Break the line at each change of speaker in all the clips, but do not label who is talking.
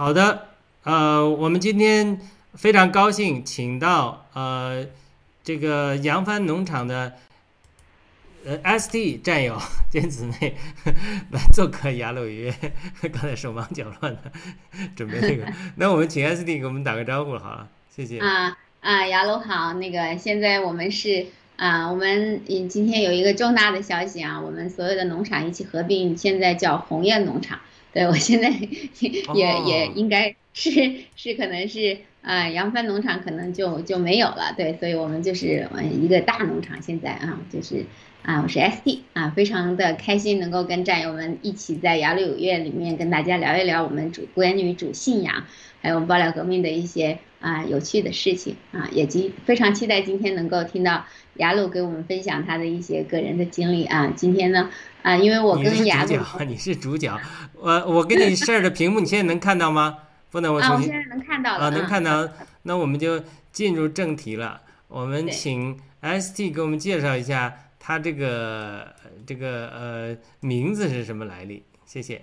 好的，呃，我们今天非常高兴，请到呃这个扬帆农场的呃 ST 战友 兼姊妹来 做客雅鲁鱼。刚才手忙脚乱的准备这个，那我们请 ST 给我们打个招呼好了，谢谢。
啊啊，雅鲁好，那个现在我们是啊，我们嗯今天有一个重大的消息啊，我们所有的农场一起合并，现在叫鸿雁农场。对我现在 也、
哦
也应该是是可能是啊，扬帆农场可能就就没有了。对，所以我们就是呃一个大农场现在啊，就是啊，我是 SD 啊，非常的开心能够跟战友们一起在雅鲁有约里面跟大家聊一聊我们主关于主信仰。还有爆料革命的一些啊有趣的事情啊，也期非常期待今天能够听到雅鲁给我们分享他的一些个人的经历啊。今天呢啊，因为我跟雅鲁
主角，你是主角。我我给你 share 的屏幕，你现在能看到吗？不能，我
啊，
重新
我现在能看到了，
啊，能
嗯
看到。那我们就进入正题了。我们请 ST 给我们介绍一下他这个这个呃名字是什么来历？谢谢。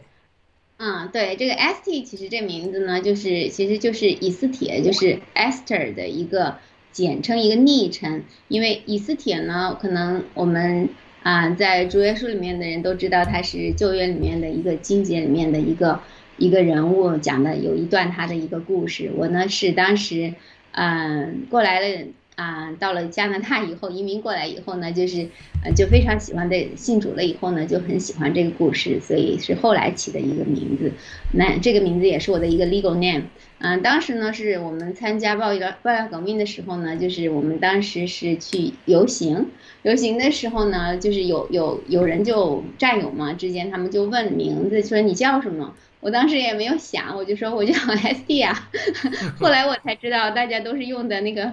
嗯，对，这个 ST 其实这名字呢，就是其实就是以斯帖，就是 Esther 的一个简称，一个昵称。因为以斯帖呢，可能我们啊、在主耶稣里面的人都知道，他是旧约里面的一个经节里面的一个一个人物，讲的有一段他的一个故事。我呢是当时嗯、过来了。啊，到了加拿大以后，移民过来以后呢，就是，呃，就非常喜欢的信主了以后呢，就很喜欢这个故事，所以是后来起的一个名字。那这个名字也是我的一个 legal name。嗯，当时呢是我们参加爆料爆料革命的时候呢，就是我们当时是去游行，游行的时候呢，就是有有有人就战友嘛之间，他们就问名字，说你叫什么？我当时也没有想，我就说我叫 SD 啊。后来我才知道，大家都是用的那个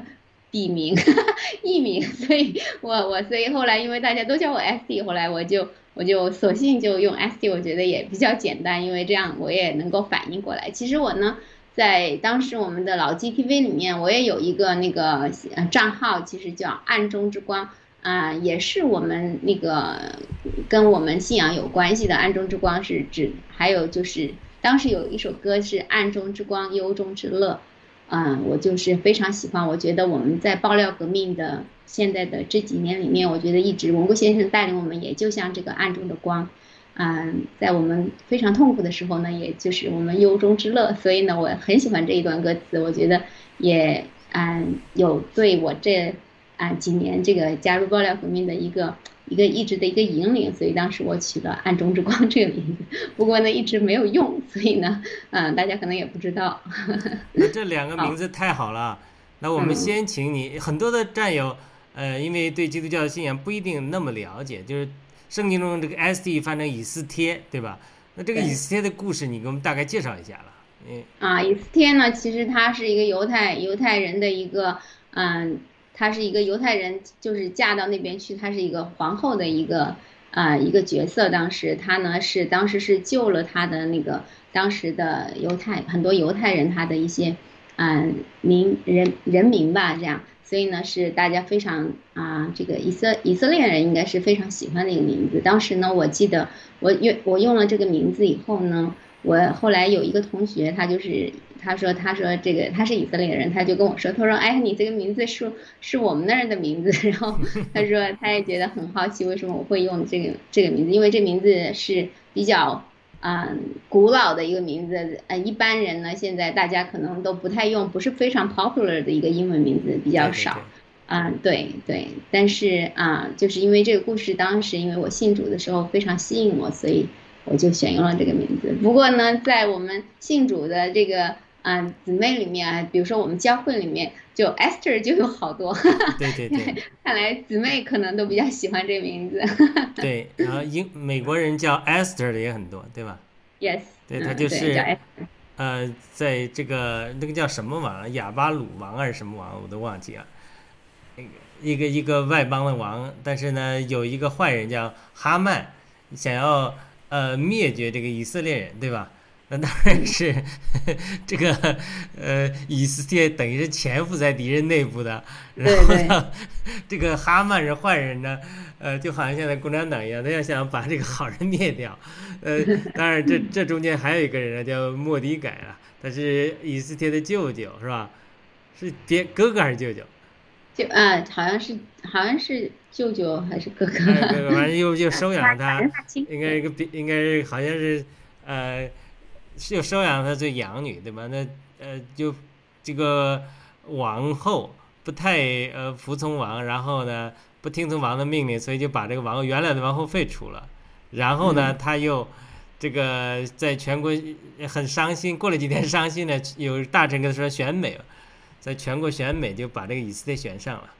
笔名、艺名，所以我我所以后来因为大家都叫我 SD，后来我就我就索性就用 SD，我觉得也比较简单，因为这样我也能够反应过来。其实我呢，在当时我们的老 GTV 里面，我也有一个那个账号，其实叫暗中之光。啊、也是我们那个跟我们信仰有关系的暗中之光是指，还有就是当时有一首歌是暗中之光，忧中之乐，嗯，我就是非常喜欢。我觉得我们在爆料革命的现在的这几年里面，我觉得一直文顾先生带领我们，也就像这个暗中的光，嗯，在我们非常痛苦的时候呢，也就是我们忧中之乐。所以呢，我很喜欢这一段歌词，我觉得也嗯有对我这啊几年这个加入爆料革命的一个一个意志的一个引领，所以当时我取了暗中之光这个名字。不过呢，一直没有用，所以呢，嗯，大家可能也不知道。
那这两个 名字太好了。那我们
嗯
先请你，很多的战友，呃，因为对基督教的信仰不一定那么了解，就是圣经中这个 SD 翻成以斯帖，对吧？那这个以斯帖的故事，你给我们大概介绍一下了。嗯，
啊，以斯帖呢，其实他是一个犹太犹太人的一个，嗯，她是一个犹太人，就是嫁到那边去，她是一个皇后的一个啊、一个角色。当时她呢是当时是救了她的那个当时的犹太很多犹太人他的一些嗯民人人民吧，这样，所以呢是大家非常啊、这个以色以色列人应该是非常喜欢的一个名字。当时呢，我记得我用我用了这个名字以后呢。我后来有一个同学，他就是他说他说这个他是以色列人，他就跟我说，他说哎你这个名字是是我们那儿的名字，然后他说他也觉得很好奇为什么我会用这个这个名字，因为这名字是比较嗯古老的一个名字，呃一般人呢现在大家可能都不太用，不是非常 popular 的一个英文名字比较少。啊、对对，但是啊、就是因为这个故事，当时因为我信主的时候非常吸引我，所以我就选用了这个名字。不过呢，在我们信主的这个啊、姊妹里面啊，比如说我们教会里面，就 Esther 就有好多，
对对对
看来姊妹可能都比较喜欢这个名字。
对，然后英美国人叫 Esther 的也很多，对吧
？yes，
对
嗯
他就是呃，在这个那个叫什么王，哑巴鲁王还是什么王，我都忘记了。那个一个一个外邦的王，但是呢，有一个坏人叫哈曼，想要呃灭绝这个以色列人，对吧？那当然是这个呃以色列等于是潜伏在敌人内部的，然后呢，这个哈曼是坏人呢，呃，就好像现在共产党一样，他要想把这个好人灭掉，呃，当然这这中间还有一个人呢，叫莫迪改啊，他是以色列的舅舅，是吧？是爹哥哥还是舅舅？
就啊，好像是好像是舅舅还是哥哥？
反正 又又收养他，应该一个应该好像是呃。就收养他做养女，对吧？那呃，就这个王后不太呃服从王，然后呢不听从王的命令，所以就把这个王原来的王后废除了。然后呢，他又这个在全国很伤心，过了几天伤心呢，有大臣跟他说选美，在全国选美就把这个以色列选上了，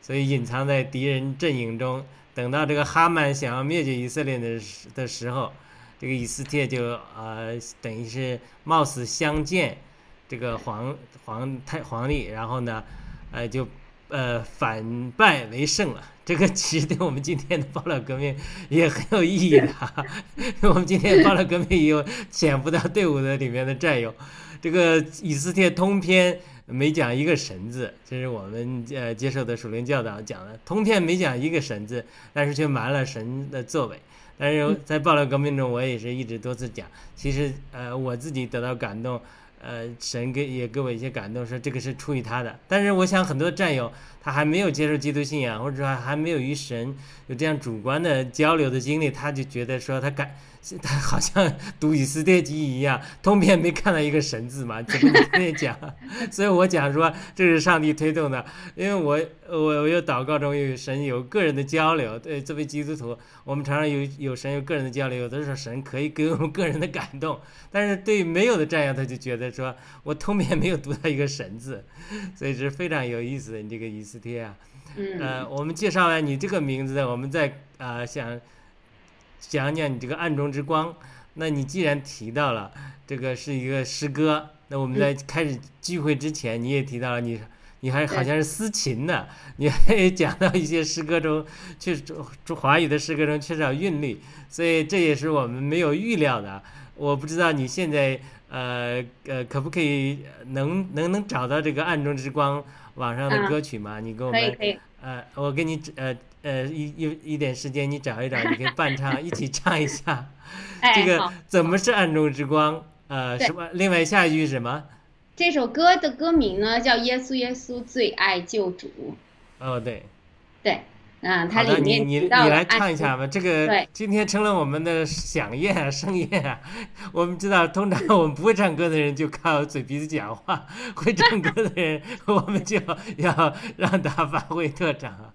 所以隐藏在敌人阵营中。等到这个哈曼想要灭绝以色列的时的时候。这个以斯帖就呃等于是冒死相见，这个皇皇太皇帝，然后呢，呃就呃反败为胜了。这个其实对我们今天的爆料革命也很有意义的。我们今天爆料革命有潜伏到队伍的里面的战友，这个以斯帖通篇没讲一个神字，这是我们呃接受的属灵教导讲的，通篇没讲一个神字，但是却瞒了神的作为。但是在暴乱革命中，我也是一直多次讲，其实呃我自己得到感动，呃神给也给我一些感动，说这个是出于他的。但是我想很多战友他还没有接受基督信仰，或者说还没有与神有这样主观的交流的经历，他就觉得说他感。他好像读以斯帖记一样，通篇没看到一个神字嘛？怎么这样讲？所以我讲说这是上帝推动的，因为我我我有祷告中有神有个人的交流。对，作为基督徒，我们常常有有神有个人的交流，有的时候神可以给我们个人的感动。但是对没有的战友，他就觉得说我通篇没有读到一个神字，所以是非常有意思的。你这个意思斯贴啊，呃，我们介绍完你这个名字，我们再啊想。讲讲你这个暗中之光，那你既然提到了这个是一个诗歌，那我们在开始聚会之前，你也提到了你，你还好像是司琴呢，你还讲到一些诗歌中，确实华语的诗歌中缺少韵律，所以这也是我们没有预料的。我不知道你现在呃呃可不可以能能能找到这个暗中之光网上的歌曲吗？你给我们呃，我给你呃。呃，一一一点时间，你找一找，你可以伴唱，一起唱一下。这个怎么是暗中之光？呃，什么？另外下一句是什么？
这首歌的歌名呢，叫《耶稣耶稣最爱救主》。
哦，对。
对。啊，它
里面你你你来唱一下吧。这个今天成了我们的响宴啊，盛宴啊。我们知道，通常我们不会唱歌的人就靠嘴皮子讲话，会唱歌的人我们就要让他发挥特长。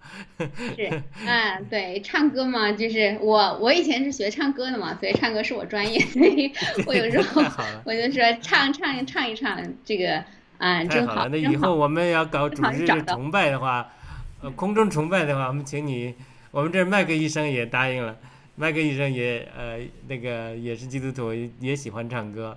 是，嗯，对，唱歌嘛，就是我我以前是学唱歌的嘛，所以唱歌是我专业，所以 我有时候我就说唱唱唱一唱这个啊，真好。
那以后我们要搞主日崇拜的话。呃，空中崇拜的话，我们请你，我们这麦克医生也答应了，麦克医生也呃那个也是基督徒，也喜欢唱歌，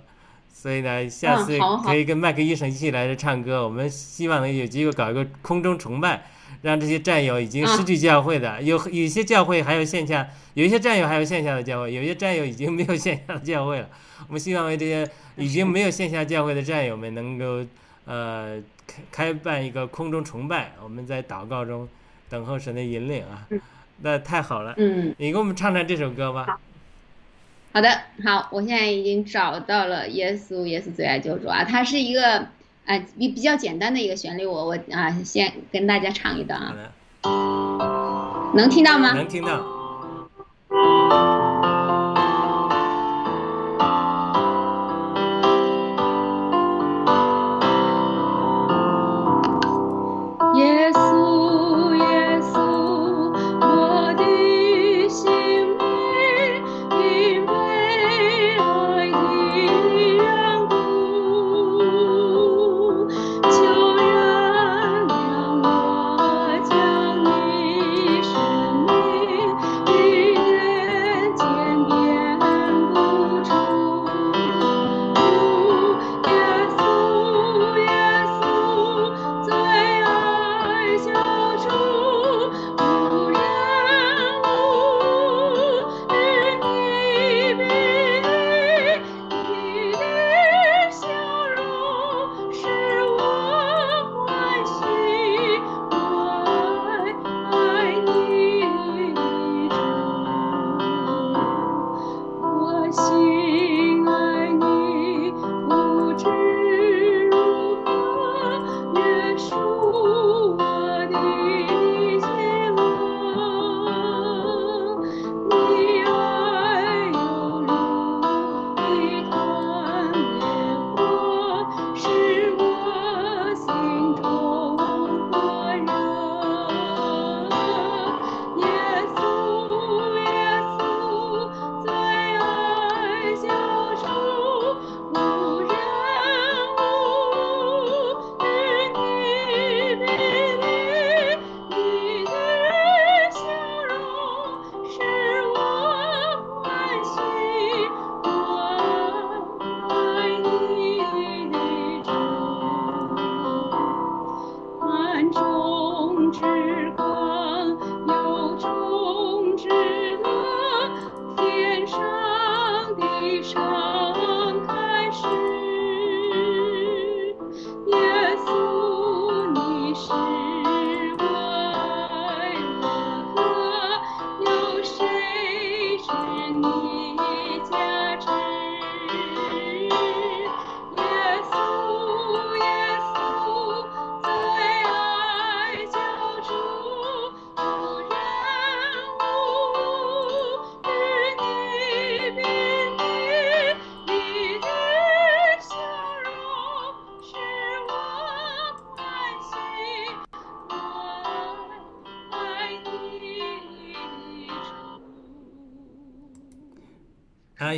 所以呢，下次可以跟麦克医生一起来这唱歌。我们希望能有机会搞一个空中崇拜，让这些战友已经失去教会的，有有些教会还有线下，有一些战友还有线下的教会，有些战友已经没有线下的教会了。我们希望为这些已经没有线下教会的战友们能够呃。开办一个空中崇拜，我们在祷告中等候神的引领啊，那太好了。嗯，你给我们唱唱这首歌吧。
好的，好，我现在已经找到了《耶稣，耶稣最爱救主》啊，它是一个啊比比较简单的一个旋律，我我啊先跟大家唱一段啊。能听到吗？
能听到。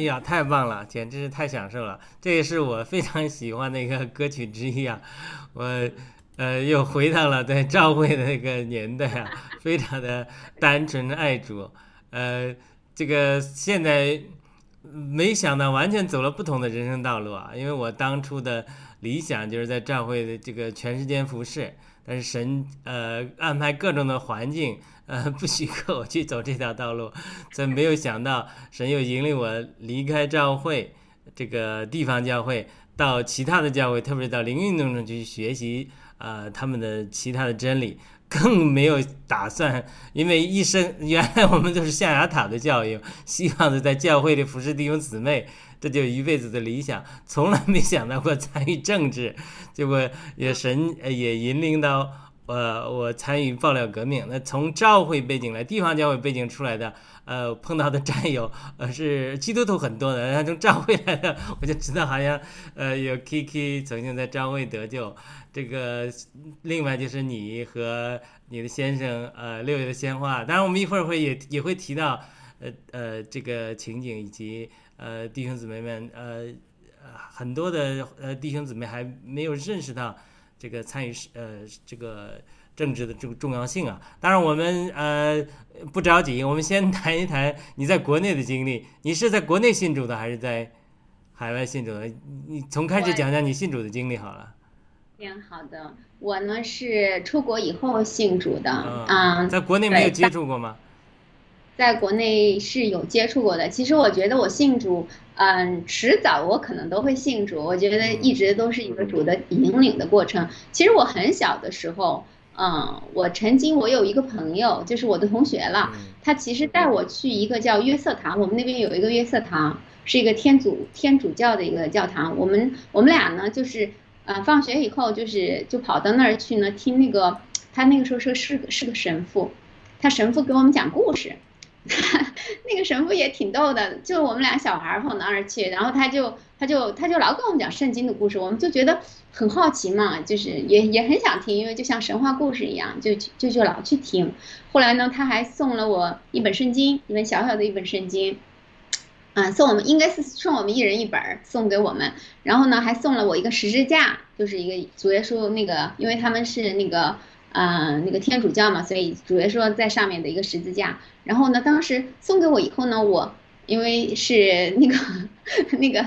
呀，太棒了，简直是太享受了！这也是我非常喜欢的一个歌曲之一啊。我呃又回到了在教会的那个年代啊，非常的单纯爱主。呃，这个现在没想到完全走了不同的人生道路啊，因为我当初的理想就是在教会的这个全时间服侍，但是神呃安排各种的环境。呃，不许可我去走这条道路，所以没有想到神又引领我离开教会这个地方教会，到其他的教会，特别是到灵运动中去学习啊他们的其他的真理，更没有打算，因为一生原来我们都是象牙塔的教育，希望是在教会里服侍弟兄姊妹，这就一辈子的理想，从来没想到过参与政治，结果也神也引领到。呃，我参与爆料革命。那从教会背景来，地方教会背景出来的，呃，碰到的战友，呃，是基督徒很多的。然后从教会来的，我就知道好像，呃，有 Kiki 曾经在教会得救。这个另外就是你和你的先生，呃，六月的鲜花。当然，我们一会儿会也也会提到，呃呃，这个情景以及呃弟兄姊妹们，呃很多的呃弟兄姊妹还没有认识到。这个参与是呃这个政治的这个重要性啊，当然我们呃不着急，我们先谈一谈你在国内的经历。你是在国内信主的，还是在海外信主的？你从开始讲讲你信主的经历好了。
行好的，我呢是出国以后信主的啊，
在国内没有接触过吗？
在国内是有接触过的。其实我觉得我信主。嗯，迟早我可能都会信主。我觉得一直都是一个主的引领的过程。其实我很小的时候，嗯，我曾经我有一个朋友，就是我的同学了，他其实带我去一个叫约瑟堂，我们那边有一个约瑟堂，是一个天主天主教的一个教堂。我们我们俩呢，就是呃，放学以后就是就跑到那儿去呢，听那个他那个时候说是是个神父，他神父给我们讲故事。那个神父也挺逗的，就我们俩小孩跑到那儿去，然后他就他就他就老跟我们讲圣经的故事，我们就觉得很好奇嘛，就是也也很想听，因为就像神话故事一样，就就就老去听。后来呢，他还送了我一本圣经，一本小小的一本圣经，嗯，送我们应该是送我们一人一本送给我们，然后呢还送了我一个十字架，就是一个主耶稣那个，因为他们是那个。嗯，那个天主教嘛，所以主要说在上面的一个十字架。然后呢，当时送给我以后呢，我因为是那个 那个，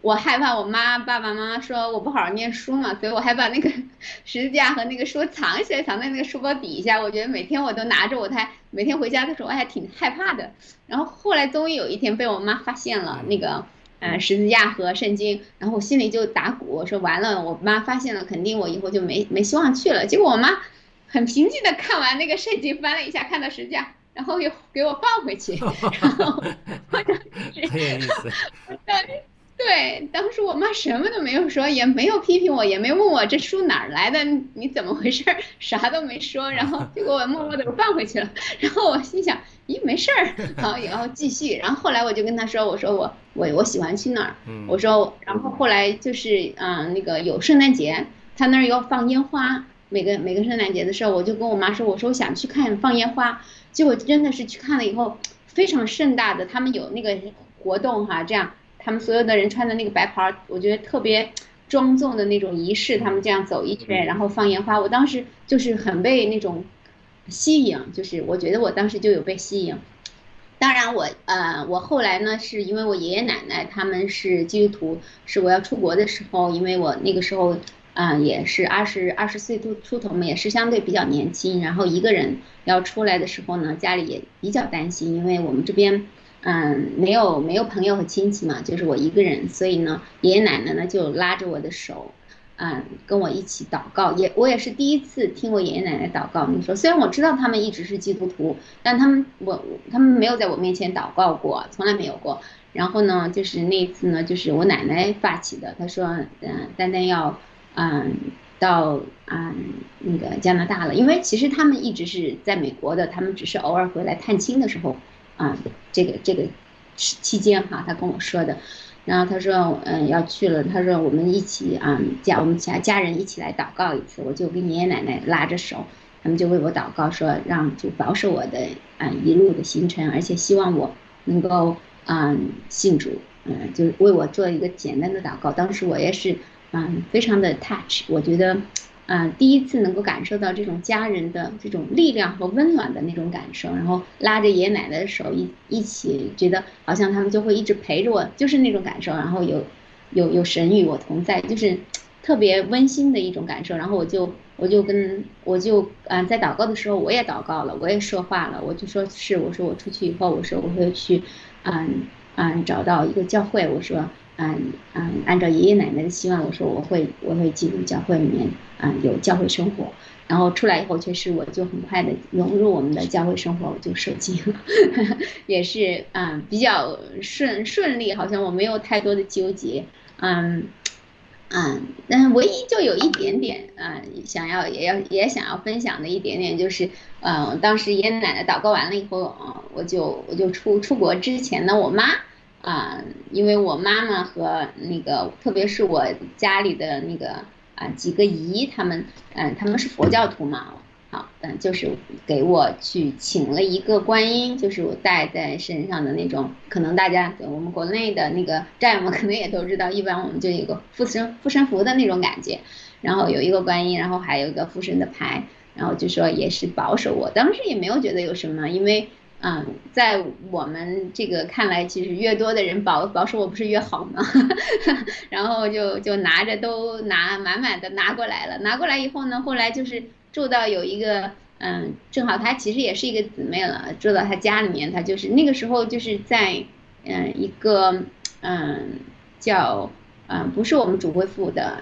我害怕我妈爸爸妈妈说我不好好念书嘛，所以我还把那个 十字架和那个书藏起来，藏在那个书包底下。我觉得每天我都拿着，我才每天回家的时候我还挺害怕的。然后后来终于有一天被我妈发现了那个呃十字架和圣经，然后我心里就打鼓，说完了，我妈发现了，肯定我以后就没没希望去了。结果我妈。很平静的看完那个圣经，翻了一下，看到十字架，然后又给我放回去。然后，
很有意思。
对对，当时我妈什么都没有说，也没有批评我，也没问我这书哪儿来的，你怎么回事，啥都没说。然后就给我默默的放回去了。然后我心想，咦，没事儿，好，然后继续。然后后来我就跟她说，我说我我我喜欢去那儿。我说，然后后来就是嗯，那个有圣诞节，他那儿要放烟花。每个每个圣诞节的时候，我就跟我妈说，我说我想去看放烟花，结果真的是去看了以后，非常盛大的，他们有那个活动哈，这样他们所有的人穿的那个白袍，我觉得特别庄重的那种仪式，他们这样走一圈，然后放烟花，我当时就是很被那种吸引，就是我觉得我当时就有被吸引。当然我呃我后来呢，是因为我爷爷奶奶他们是基督徒，是我要出国的时候，因为我那个时候。嗯，也是二十二十岁出出头嘛，也是相对比较年轻。然后一个人要出来的时候呢，家里也比较担心，因为我们这边嗯没有没有朋友和亲戚嘛，就是我一个人，所以呢，爷爷奶奶呢就拉着我的手，嗯，跟我一起祷告。也我也是第一次听我爷爷奶奶祷告。你说，虽然我知道他们一直是基督徒，但他们我他们没有在我面前祷告过，从来没有过。然后呢，就是那次呢，就是我奶奶发起的，她说，嗯，丹丹要。嗯，到嗯那个加拿大了，因为其实他们一直是在美国的，他们只是偶尔回来探亲的时候，啊，这个这个期间哈，他跟我说的，然后他说嗯要去了，他说我们一起啊家我们家家人一起来祷告一次，我就跟爷爷奶奶拉着手，他们就为我祷告说让就保守我的啊一路的行程，而且希望我能够嗯信主，嗯，就为我做一个简单的祷告。当时我也是嗯非常的 touch，我觉得。嗯，第一次能够感受到这种家人的这种力量和温暖的那种感受，然后拉着爷爷奶奶的手一一起，觉得好像他们就会一直陪着我，就是那种感受。然后有有有神与我同在，就是特别温馨的一种感受。然后我就我就跟我就嗯在祷告的时候我也祷告了，我也说话了，我就说是我说我出去以后，我说我会去嗯嗯找到一个教会，我说。嗯嗯，按照爷爷奶奶的希望，我说我会我会进入教会里面，嗯，有教会生活。然后出来以后，确实我就很快的融入我们的教会生活，我就受浸了，也是嗯比较顺顺利，好像我没有太多的纠结，嗯嗯，但唯一就有一点点嗯想要也要也想要分享的一点点就是，嗯，当时爷爷奶奶祷告完了以后，嗯，我就我就出出国之前呢，我妈。啊，因为我妈妈和那个，特别是我家里的那个啊几个姨，他们嗯他们是佛教徒嘛，好嗯就是给我去请了一个观音，就是我带在身上的那种，可能大家我们国内的那个战友们 可能也都知道，一般我们就有个护身护身符的那种感觉，然后有一个观音，然后还有一个护身的牌，然后就说也是保守我，当时也没有觉得有什么，因为。嗯，在我们这个看来，其实越多的人保保守我不是越好吗？然后就就拿着都拿满满的拿过来了。拿过来以后呢，后来就是住到有一个嗯，正好她其实也是一个姊妹了，住到她家里面。她就是那个时候就是在嗯一个嗯叫嗯不是我们主会副的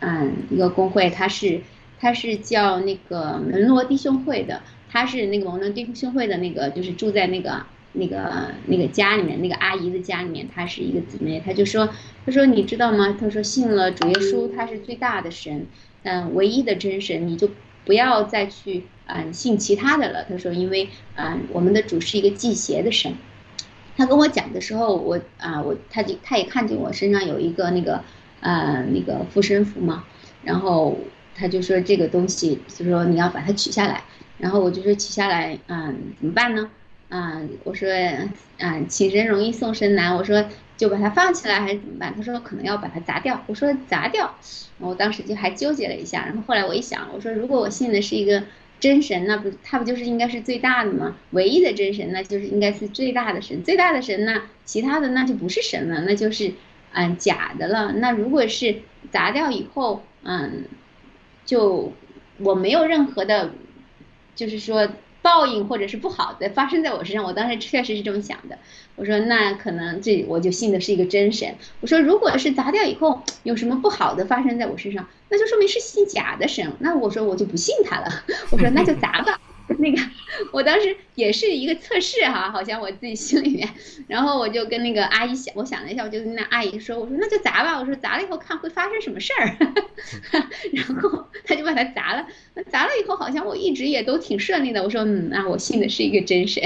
嗯一个工会，它是它是叫那个门罗弟兄会的。他是那个蒙伦弟兄会的那个，就是住在那个那个那个家里面，那个阿姨的家里面。她是一个姊妹，她就说：“她说你知道吗？她说信了主耶稣，他是最大的神，嗯，唯一的真神，你就不要再去嗯信其他的了。”她说：“因为嗯我们的主是一个祭邪的神。”他跟我讲的时候，我啊我他就他也看见我身上有一个那个呃那个护身符嘛，然后他就说这个东西就说你要把它取下来。然后我就说取下来，嗯，怎么办呢？嗯，我说，嗯，请神容易送神难。我说就把它放起来还是怎么办？他说可能要把它砸掉。我说砸掉，我当时就还纠结了一下。然后后来我一想，我说如果我信的是一个真神，那不他不就是应该是最大的吗？唯一的真神，那就是应该是最大的神。最大的神那其他的那就不是神了，那就是嗯假的了。那如果是砸掉以后，嗯，就我没有任何的。就是说报应或者是不好的发生在我身上，我当时确实是这么想的。我说那可能这我就信的是一个真神。我说如果是砸掉以后有什么不好的发生在我身上，那就说明是信假的神。那我说我就不信他了。我说那就砸吧。那个，我当时也是一个测试哈，好像我自己心里面，然后我就跟那个阿姨想，我想了一下，我就跟那阿姨说，我说那就砸吧，我说砸了以后看会发生什么事儿，然后他就把它砸了，那砸了以后好像我一直也都挺顺利的，我说嗯，那我信的是一个真神，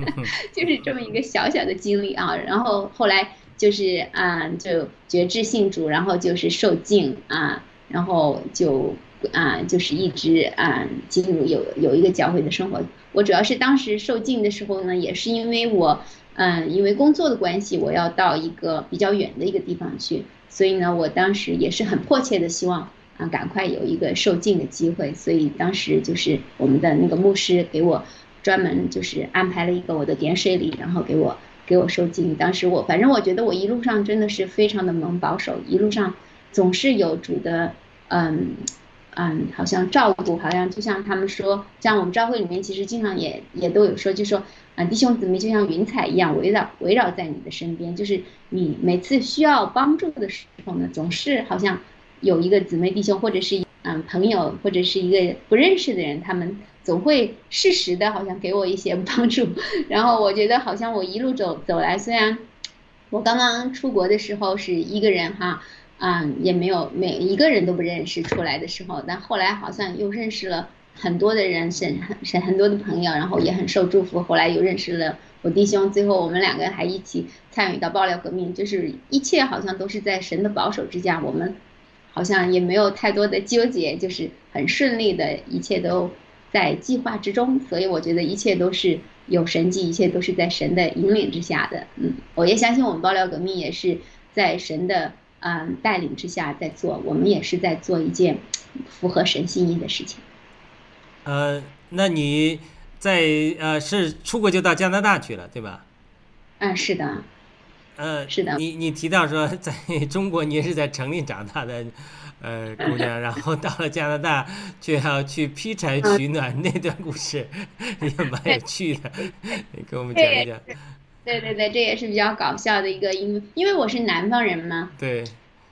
就是这么一个小小的经历啊，然后后来就是啊，就觉知信主，然后就是受敬啊，然后就。啊，就是一直啊进入有有一个教会的生活。我主要是当时受浸的时候呢，也是因为我，嗯，因为工作的关系，我要到一个比较远的一个地方去，所以呢，我当时也是很迫切的希望啊，赶快有一个受浸的机会。所以当时就是我们的那个牧师给我专门就是安排了一个我的点水礼，然后给我给我受浸。当时我反正我觉得我一路上真的是非常的蒙保守，一路上总是有主的嗯。嗯，好像照顾，好像就像他们说，像我们教会里面，其实经常也也都有说，就说，嗯，弟兄姊妹就像云彩一样围绕围绕在你的身边，就是你每次需要帮助的时候呢，总是好像有一个姊妹弟兄或者是嗯朋友或者是一个不认识的人，他们总会适时的好像给我一些帮助。然后我觉得好像我一路走走来，虽然我刚刚出国的时候是一个人哈。嗯，也没有每一个人都不认识出来的时候，但后来好像又认识了很多的人，是很是很多的朋友，然后也很受祝福。后来又认识了我弟兄，最后我们两个还一起参与到爆料革命，就是一切好像都是在神的保守之下，我们好像也没有太多的纠结，就是很顺利的，一切都在计划之中。所以我觉得一切都是有神迹，一切都是在神的引领之下的。嗯，我也相信我们爆料革命也是在神的嗯带领之下在做，我们也是在做一件符合神心意的事情。
呃，那你在呃是出国就到加拿大去了，对吧？
嗯，是的。
呃，
是的。
你你提到说在中国你也是在城里长大的。呃，姑娘，然后到了加拿大，却要去劈柴取暖，那段故事 也蛮有趣的，你给我们讲一讲。
对对对，这也是比较搞笑的一个，因为因为我是南方人嘛，
对，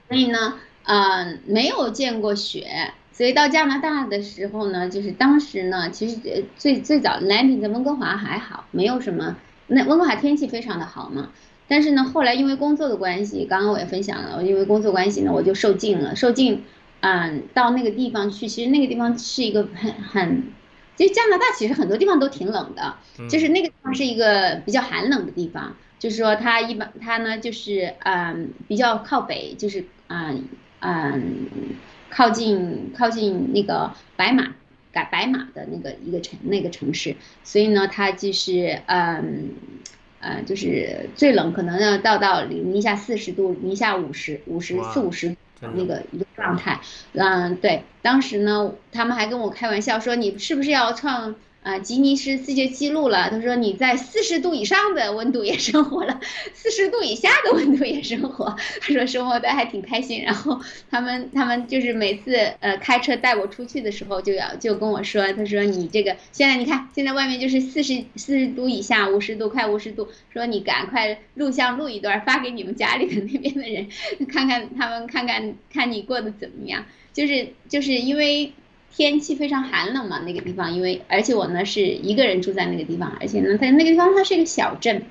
所以呢，呃，没有见过雪，所以到加拿大的时候呢，就是当时呢，其实最最早 landing 在温哥华还好，没有什么，那温哥华天气非常的好嘛。但是呢，后来因为工作的关系，刚刚我也分享了，因为工作关系呢，我就受尽了，受尽，嗯，到那个地方去，其实那个地方是一个很很，其实加拿大其实很多地方都挺冷的，就是那个地方是一个比较寒冷的地方，就是说它一般它呢就是嗯比较靠北，就是嗯嗯靠近靠近那个白马改白马的那个一个城那个城市，所以呢它就是嗯。呃，就是最冷可能要到到零下四十度，零下五十五十四五十那个一个状态。嗯，对，当时呢，他们还跟我开玩笑说，你是不是要创？啊，吉尼斯世界纪录了。他说你在四十度以上的温度也生活了，四十度以下的温度也生活。他说生活的还挺开心。然后他们他们就是每次呃开车带我出去的时候，就要就跟我说，他说你这个现在你看现在外面就是四十四十度以下，五十度快五十度，说你赶快录像录一段发给你们家里的那边的人，看看他们看看看你过得怎么样。就是就是因为。天气非常寒冷嘛，那个地方，因为而且我呢是一个人住在那个地方，而且呢，它那个地方它是一个小镇，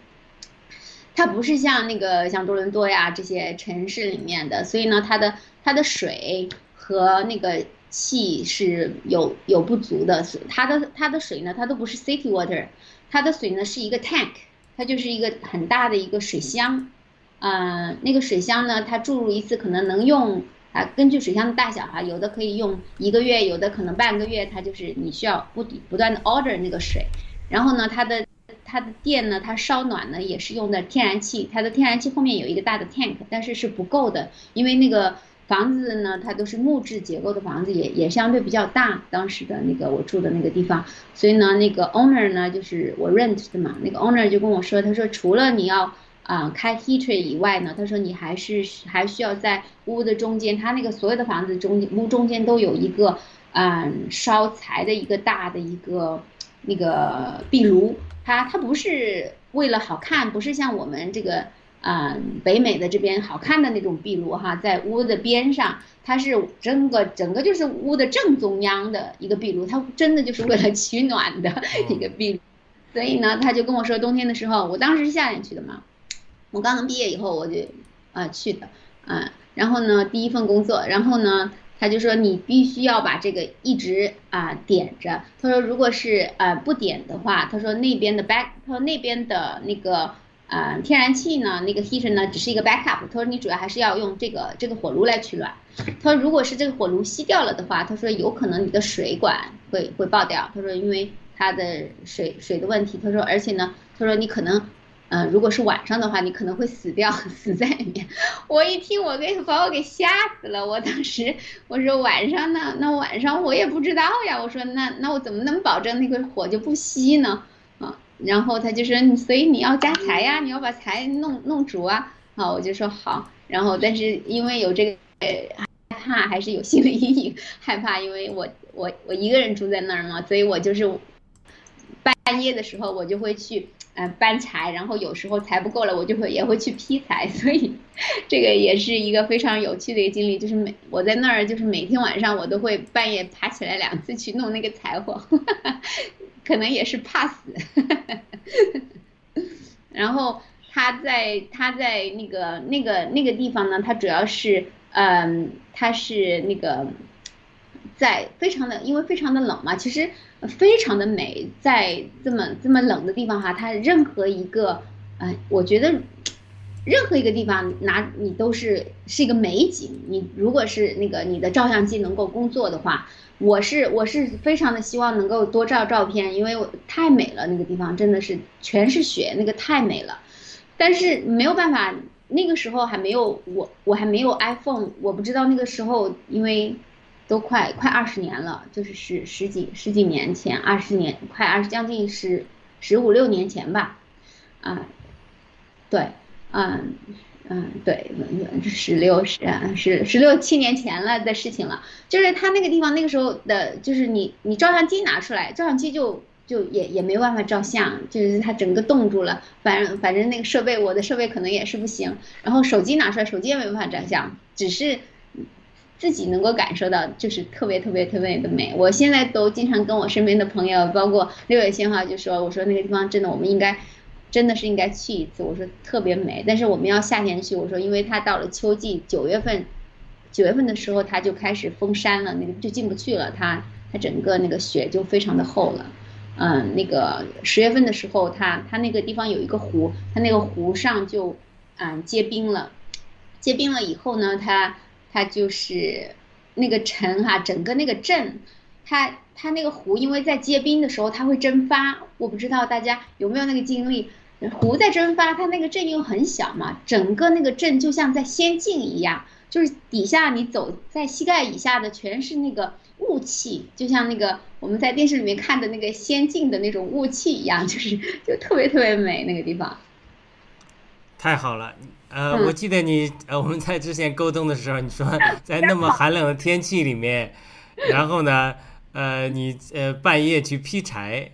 它不是像那个像多伦多呀这些城市里面的，所以呢，它的它的水和那个气是有有不足的，它的它的水呢，它都不是 city water，它的水呢是一个 tank，它就是一个很大的一个水箱，嗯，那个水箱呢，它注入一次可能能用。啊，根据水箱的大小哈，有的可以用一个月，有的可能半个月，它就是你需要不不断的 order 那个水，然后呢，它的它的电呢，它烧暖呢也是用的天然气，它的天然气后面有一个大的 tank，但是是不够的，因为那个房子呢，它都是木质结构的房子，也也相对比较大，当时的那个我住的那个地方，所以呢，那个 owner 呢就是我 rent 的嘛，那个 owner 就跟我说，他说除了你要。啊，开 heater 以外呢，他说你还是还需要在屋的中间，他那个所有的房子中间屋中间都有一个嗯烧柴的一个大的一个那个壁炉，它它不是为了好看，不是像我们这个嗯北美的这边好看的那种壁炉哈，在屋的边上，它是整个整个就是屋的正中央的一个壁炉，它真的就是为了取暖的 一个壁炉，所以呢，他就跟我说冬天的时候，我当时是夏天去的嘛。我刚刚毕业以后，我就啊去的，啊，然后呢，第一份工作，然后呢，他就说你必须要把这个一直啊点着。他说如果是呃不点的话，他说那边的 back，他说那边的那个呃天然气呢，那个 heater 呢只是一个 backup。他说你主要还是要用这个这个火炉来取暖。他说如果是这个火炉熄掉了的话，他说有可能你的水管会会爆掉。他说因为它的水水的问题。他说而且呢，他说你可能。嗯，如果是晚上的话，你可能会死掉，死在里面。我一听，我给把我给吓死了。我当时我说晚上呢，那晚上我也不知道呀。我说那那我怎么能保证那个火就不熄呢？啊，然后他就说，所以你要加柴呀，你要把柴弄弄煮啊。啊，我就说好。然后但是因为有这个害怕，还是有心理阴影，害怕，因为我我我一个人住在那儿嘛，所以我就是半夜的时候我就会去。嗯，搬柴，然后有时候柴不够了，我就会也会去劈柴，所以这个也是一个非常有趣的一个经历。就是每我在那儿，就是每天晚上我都会半夜爬起来两次去弄那个柴火，可能也是怕死。然后他在他在那个那个那个地方呢，他主要是嗯，他是那个在非常的，因为非常的冷嘛，其实。非常的美，在这么这么冷的地方哈，它任何一个，哎，我觉得任何一个地方拿你都是是一个美景。你如果是那个你的照相机能够工作的话，我是我是非常的希望能够多照照片，因为我太美了，那个地方真的是全是雪，那个太美了。但是没有办法，那个时候还没有我我还没有 iPhone，我不知道那个时候，因为都快快二十年了，就是十十几十几年前，二十年快二十将近十十五六年前吧，啊，对。嗯嗯，对，十六十十十六七年前了的事情了，就是他那个地方那个时候的，就是你你照相机拿出来，照相机就就也也没办法照相，就是它整个冻住了。反正反正那个设备，我的设备可能也是不行。然后手机拿出来，手机也没办法照相，只是自己能够感受到，就是特别特别特别的美。我现在都经常跟我身边的朋友，包括六月鲜花，就说我说那个地方真的，我们应该。真的是应该去一次，我说特别美，但是我们要夏天去。我说，因为它到了秋季，九月份，九月份的时候它就开始封山了，那个就进不去了，它它整个那个雪就非常的厚了。嗯，那个十月份的时候，它它那个地方有一个湖，它那个湖上就嗯结冰了，结冰了以后呢，它它就是那个城哈，整个那个镇，它它那个湖因为在结冰的时候它会蒸发，我不知道大家有没有那个经历。湖在蒸发，它那个镇又很小嘛，整个那个镇就像在仙境一样，就是底下你走在膝盖以下的全是那个雾气，就像那个我们在电视里面看的那个仙境的那种雾气一样，就是就特别特别美那个地方。
太好了，呃，我记得你呃我们在之前沟通的时候，你说 在那么寒冷的天气里面，然后呢，呃，你呃半夜去劈柴。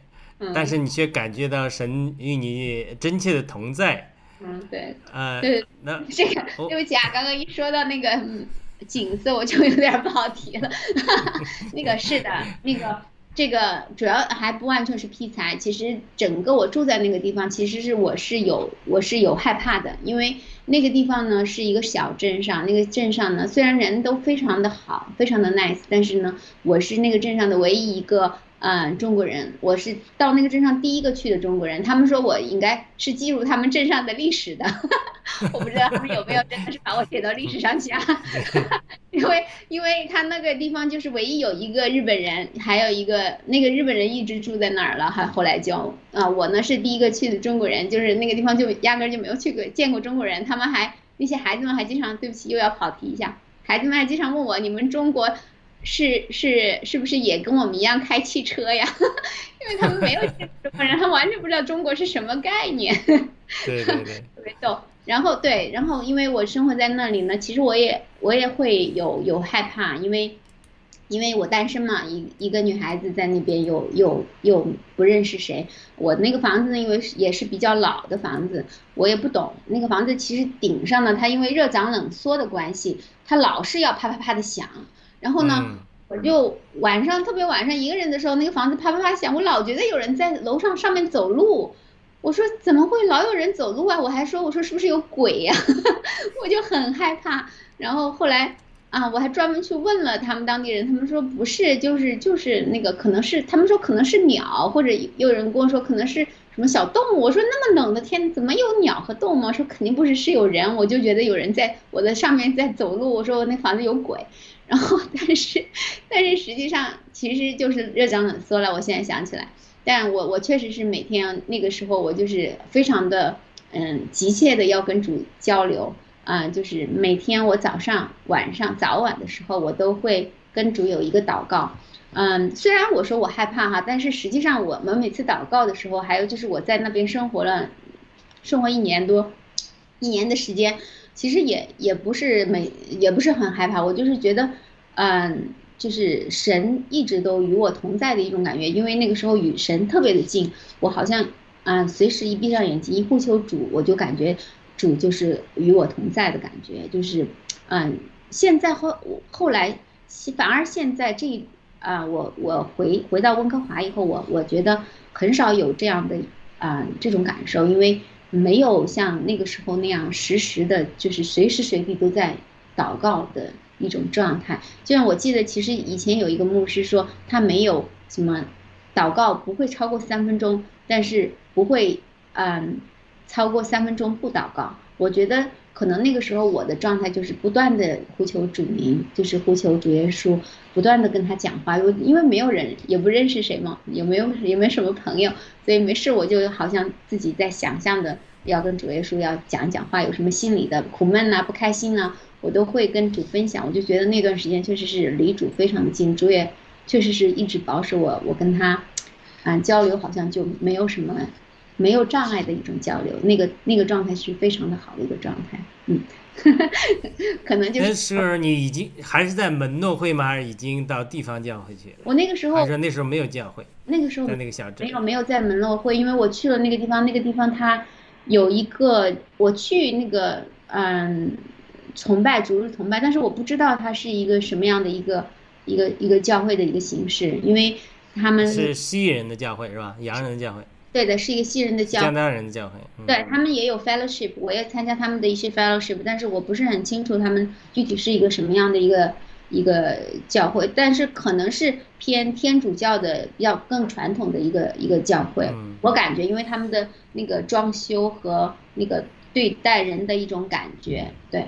但是你却感觉到神与你真切的同在。
嗯，对。
呃，
对，
那
这个对不起啊，刚刚一说到那个景色，我就有点不好提了。那个是的，那个这个主要还不完全是劈柴，其实整个我住在那个地方，其实是我是有我是有害怕的，因为那个地方呢是一个小镇上，那个镇上呢虽然人都非常的好，非常的 nice，但是呢我是那个镇上的唯一一个。嗯，中国人，我是到那个镇上第一个去的中国人。他们说我应该是记录他们镇上的历史的，我不知道他们有没有真的是把我写到历史上去啊？因为因为他那个地方就是唯一有一个日本人，还有一个那个日本人一直住在那儿了，还后来就啊，我呢是第一个去的中国人，就是那个地方就压根就没有去过见过中国人。他们还那些孩子们还经常，对不起又要跑题一下，孩子们还经常问我，你们中国。是是是不是也跟我们一样开汽车呀？因为他们没有见过中国人，他完全不知道中国是什么概念。
对对对，
特别逗。然后对，然后因为我生活在那里呢，其实我也我也会有有害怕，因为因为我单身嘛，一一个女孩子在那边又又又不认识谁。我那个房子呢，因为也是比较老的房子，我也不懂那个房子其实顶上呢，它因为热胀冷缩的关系，它老是要啪啪啪的响。然后呢，我就晚上特别晚上一个人的时候，那个房子啪啪啪响，我老觉得有人在楼上上面走路。我说怎么会老有人走路啊？我还说我说是不是有鬼呀？我就很害怕。然后后来啊，我还专门去问了他们当地人，他们说不是，就是就是那个可能是他们说可能是鸟，或者有人跟我说可能是什么小动物。我说那么冷的天怎么有鸟和动物？说肯定不是，是有人。我就觉得有人在我的上面在走路。我说我那房子有鬼。然后，但是，但是实际上其实就是热胀冷缩了。我现在想起来，但我我确实是每天那个时候，我就是非常的嗯急切的要跟主交流啊，就是每天我早上、晚上、早晚的时候，我都会跟主有一个祷告。嗯，虽然我说我害怕哈，但是实际上我们每次祷告的时候，还有就是我在那边生活了，生活一年多，一年的时间。其实也也不是每也不是很害怕，我就是觉得，嗯，就是神一直都与我同在的一种感觉，因为那个时候与神特别的近，我好像啊随时一闭上眼睛一呼求主，我就感觉主就是与我同在的感觉，就是嗯，现在后后来反而现在这啊我我回回到温哥华以后，我我觉得很少有这样的啊这种感受，因为。没有像那个时候那样实时的，就是随时随地都在祷告的一种状态。就像我记得，其实以前有一个牧师说，他没有什么祷告不会超过三分钟，但是不会嗯超过三分钟不祷告。我觉得可能那个时候我的状态就是不断的呼求主名，就是呼求主耶稣，不断的跟他讲话。因为因为没有人也不认识谁嘛，也没有也没什么朋友，所以没事我就好像自己在想象的要跟主耶稣要讲讲话，有什么心里的苦闷呐、不开心呐，我都会跟主分享。我就觉得那段时间确实是离主非常的近，主也确实是一直保守我，我跟他啊交流好像就没有什么。没有障碍的一种交流，那个那个状态是非常的好的一个状态，嗯，可能就是
那时候你已经还是在门诺会吗？还是已经到地方教会去了？
我那个时候
还是那时候没有教会，
那个时候
在那个小镇
没有没有在门诺会，因为我去了那个地方，那个地方它有一个我去那个嗯崇拜逐日崇拜，但是我不知道它是一个什么样的一个一个一个教会的一个形式，因为他们
是西人的教会是吧？洋人的教会。
对的，是一个西人的教，
加拿大人的教会。
对他们也有 fellowship，我也参加他们的一些 fellowship，但是我不是很清楚他们具体是一个什么样的一个一个教会，但是可能是偏天主教的，比较更传统的一个一个教会。我感觉，因为他们的那个装修和那个对待人的一种感觉，对，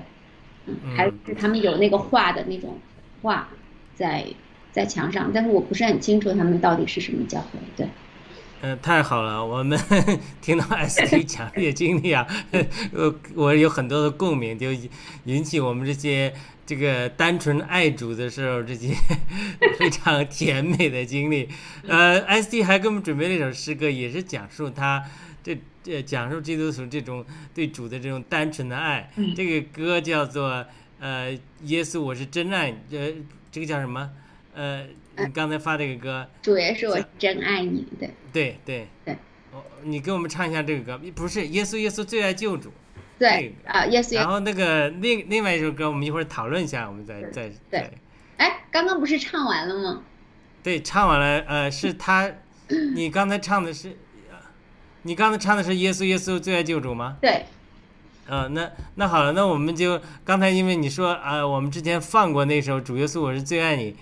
嗯，还是他们有那个画的那种画在在墙上，但是我不是很清楚他们到底是什么教会，对。
嗯，太好了，我们 听到 ST 讲这些经历啊，呃，我有很多的共鸣，就引起我们这些这个单纯爱主的时候这些非常甜美的经历。呃，ST 还给我们准备了一首诗歌，也是讲述他这这讲述基督徒这种对主的这种单纯的爱。这个歌叫做呃，耶稣我是真爱，呃，这个叫什么？呃。你刚才发这个歌，
主耶稣，我真爱你，对，
对对
对，
哦你给我们唱一下这个歌，不是耶稣耶稣最爱救主，
对啊，耶稣。
然后那个另另外一首歌，我们一会儿讨论一下，我们再再
对。哎，刚刚不是唱完了吗？
对，唱完了。呃，是他，你刚才唱的是，你刚才唱的是耶稣耶稣最爱救主吗？
对。
呃，那那好了，那我们就刚才因为你说啊，我们之前放过那首主耶稣我是最爱你。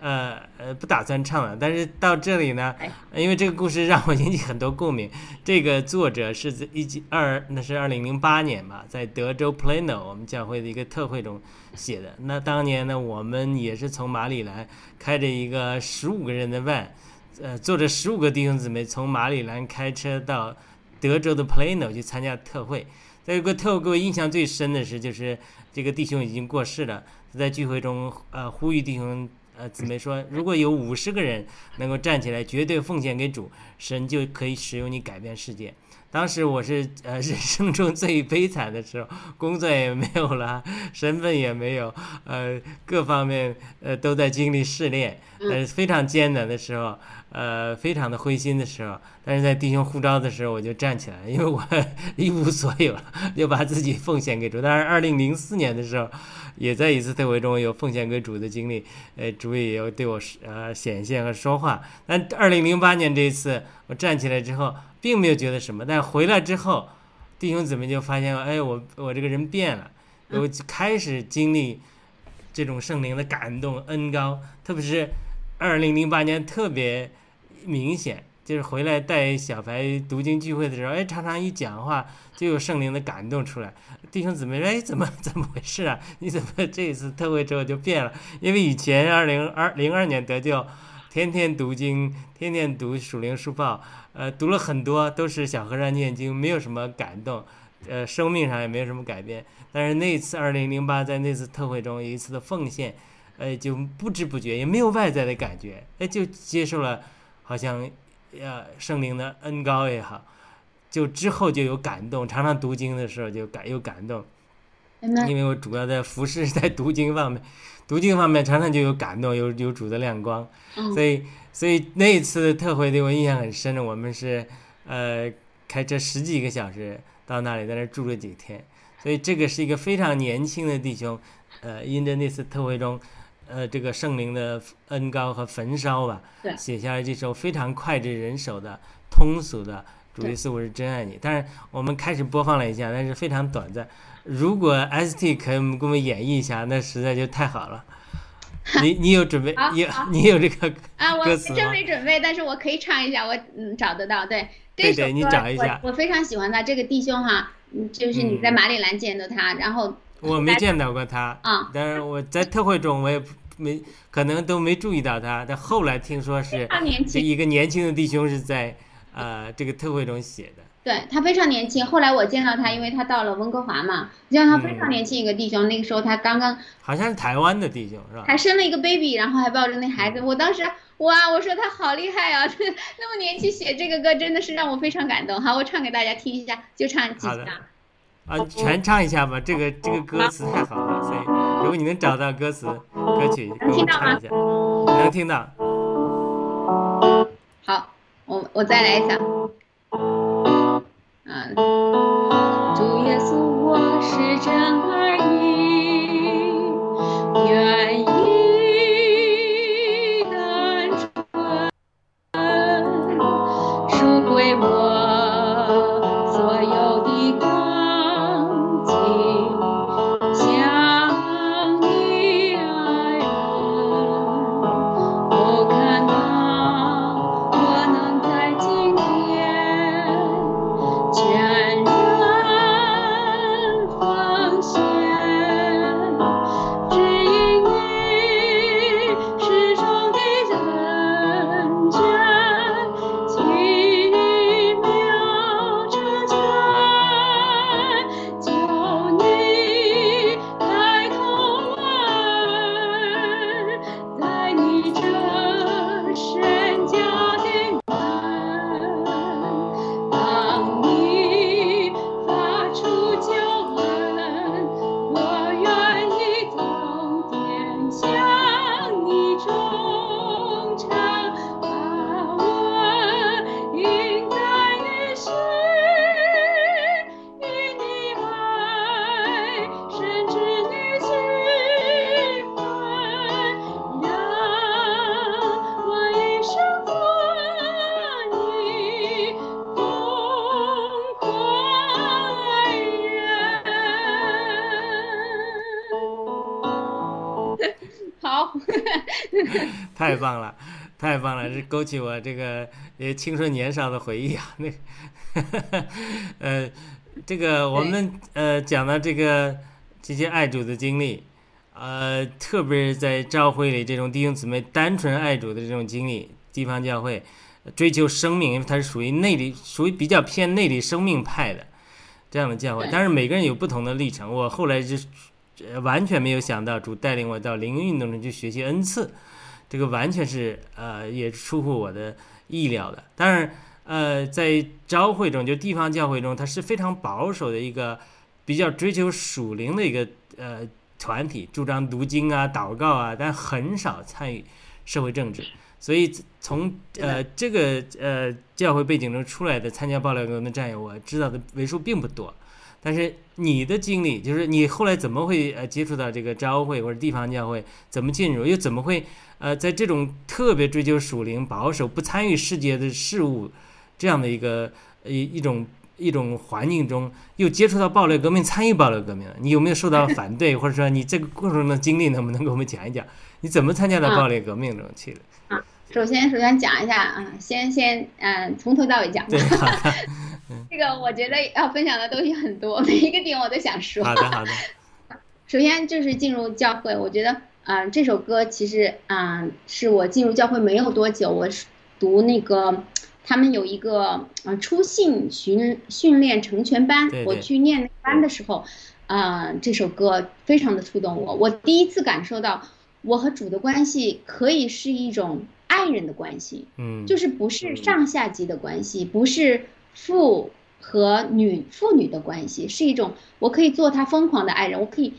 呃呃，不打算唱了，但是到这里呢，因为这个故事让我引起很多共鸣。这个作者是在一九二，那是二零零八年吧，在德州 Plano 我们教会的一个特会中写的。那当年呢，我们也是从马里兰开着一个十五个人的 van，呃，坐着十五个弟兄姊妹从马里兰开车到德州的 Plano 去参加特会。在这个特会给我印象最深的是，就是这个弟兄已经过世了，在聚会中呃呼吁弟兄。呃，姊妹说，如果有五十个人能够站起来，绝对奉献给主，神就可以使用你改变世界。当时我是呃 人生中最悲惨的时候，工作也没有了，身份也没有，呃，各方面呃都在经历试炼，呃，非常艰难的时候。呃，非常的灰心的时候，但是在弟兄呼召的时候，我就站起来，因为我 一无所有了，就把自己奉献给主。但是二零零四年的时候，也在一次特会中有奉献给主的经历，呃，主也有对我呃显现和说话。但二零零八年这一次，我站起来之后，并没有觉得什么，但回来之后，弟兄姊妹就发现，哎，我我这个人变了，我开始经历这种圣灵的感动恩高，特别是二零零八年特别。明显就是回来带小白读经聚会的时候，哎，常常一讲话就有圣灵的感动出来。弟兄姊妹说：“哎，怎么怎么回事啊？你怎么这一次特会之后就变了？因为以前二零二零二年得救，天天读经，天天读属灵书报，呃，读了很多都是小和尚念经，没有什么感动，呃，生命上也没有什么改变。但是那次二零零八在那次特会中有一次的奉献，呃，就不知不觉也没有外在的感觉，哎，就接受了。”好像，呃，圣灵的恩高也好，就之后就有感动，常常读经的时候就感有感动，因为我主要在服饰在读经方面，读经方面常常就有感动，有有主的亮光，所以所以那一次特会对我印象很深的，我们是呃开车十几个小时到那里，在那住了几天，所以这个是一个非常年轻的弟兄，呃，因着那次特会中。呃，这个圣灵的恩高和焚烧吧，写下来这首非常脍炙人口的通俗的《主耶稣我是真爱你》。但是我们开始播放了一下，但是非常短暂。如果 ST 可以给我们演绎一下，那实在就太好了。你你有准备？你你有这个
啊？我真没准备，但是我可以唱一下，我嗯找得到。对，
对对，你找一下。
我非常喜欢他这个弟兄哈，嗯就是你在马里兰见到他，然后
我没见到过他，
啊，
但是我在特会中我也没可能都没注意到他，但后来听说是
非常年轻，
这一个年轻的弟兄是在呃这个特会中写的。
对他非常年轻。后来我见到他，因为他到了温哥华嘛，见到他非常年轻一个弟兄，那个时候他刚刚
好像是台湾的弟兄是吧？
还生了一个 baby，然后还抱着那孩子。我当时哇，我说他好厉害啊，那么年轻写这个歌真的是让我非常感动。好，我唱给大家听一下，就唱几下。
啊，全唱一下吧，这个这个歌词太好了，所以如果你能找到歌词歌曲，给我们唱一下，能听到。
好，我我再来一下。嗯，主耶稣，我是真儿女，愿
太棒了，太棒了！这勾起我这个呃青春年少的回忆啊。那，呃，这个我们呃讲到这个这些爱主的经历，呃，特别是在教会里这种弟兄姊妹单纯爱主的这种经历，地方教会追求生命，因为它是属于内里，属于比较偏内里生命派的这样的教会。但是每个人有不同的历程。我后来就呃完全没有想到主带领我到灵运动中去学习恩赐，这个完全是呃也出乎我的意料的。当然，呃，在教会中，就地方教会中，它是非常保守的一个比较追求属灵的一个呃团体，主张读经啊、祷告啊，但很少参与社会政治。所以从呃这个呃教会背景中出来的参加爆料革命的战友，我知道的为数并不多。但是你的经历，就是你后来怎么会呃接触到这个教会或者地方教会，怎么进入，又怎么会呃在这种特别追求属灵、保守、不参与世界的事物这样的一个一一种一种环境中，又接触到暴力革命，参与暴力革命了？你有没有受到反对，或者说你这个过程中的经历，能不能给我们讲一讲？你怎么参加到暴力革命中去的？
啊首先，首先讲一下啊，先先嗯，从头到尾讲
对，。好的，
这个我觉得要分享的东西很多，每一个点我都想说。
好的，好的，
首先就是进入教会，我觉得，啊、这首歌其实，啊、是我进入教会没有多久，我是读那个，他们有一个呃初信训训练成全班，
对对。
我去念那班的时候，啊、这首歌非常的触动我，我第一次感受到我和主的关系可以是一种爱人的关系，
嗯，
就是不是上下级的关系，不是父和女父女的关系，是一种我可以做他疯狂的爱人，我可以，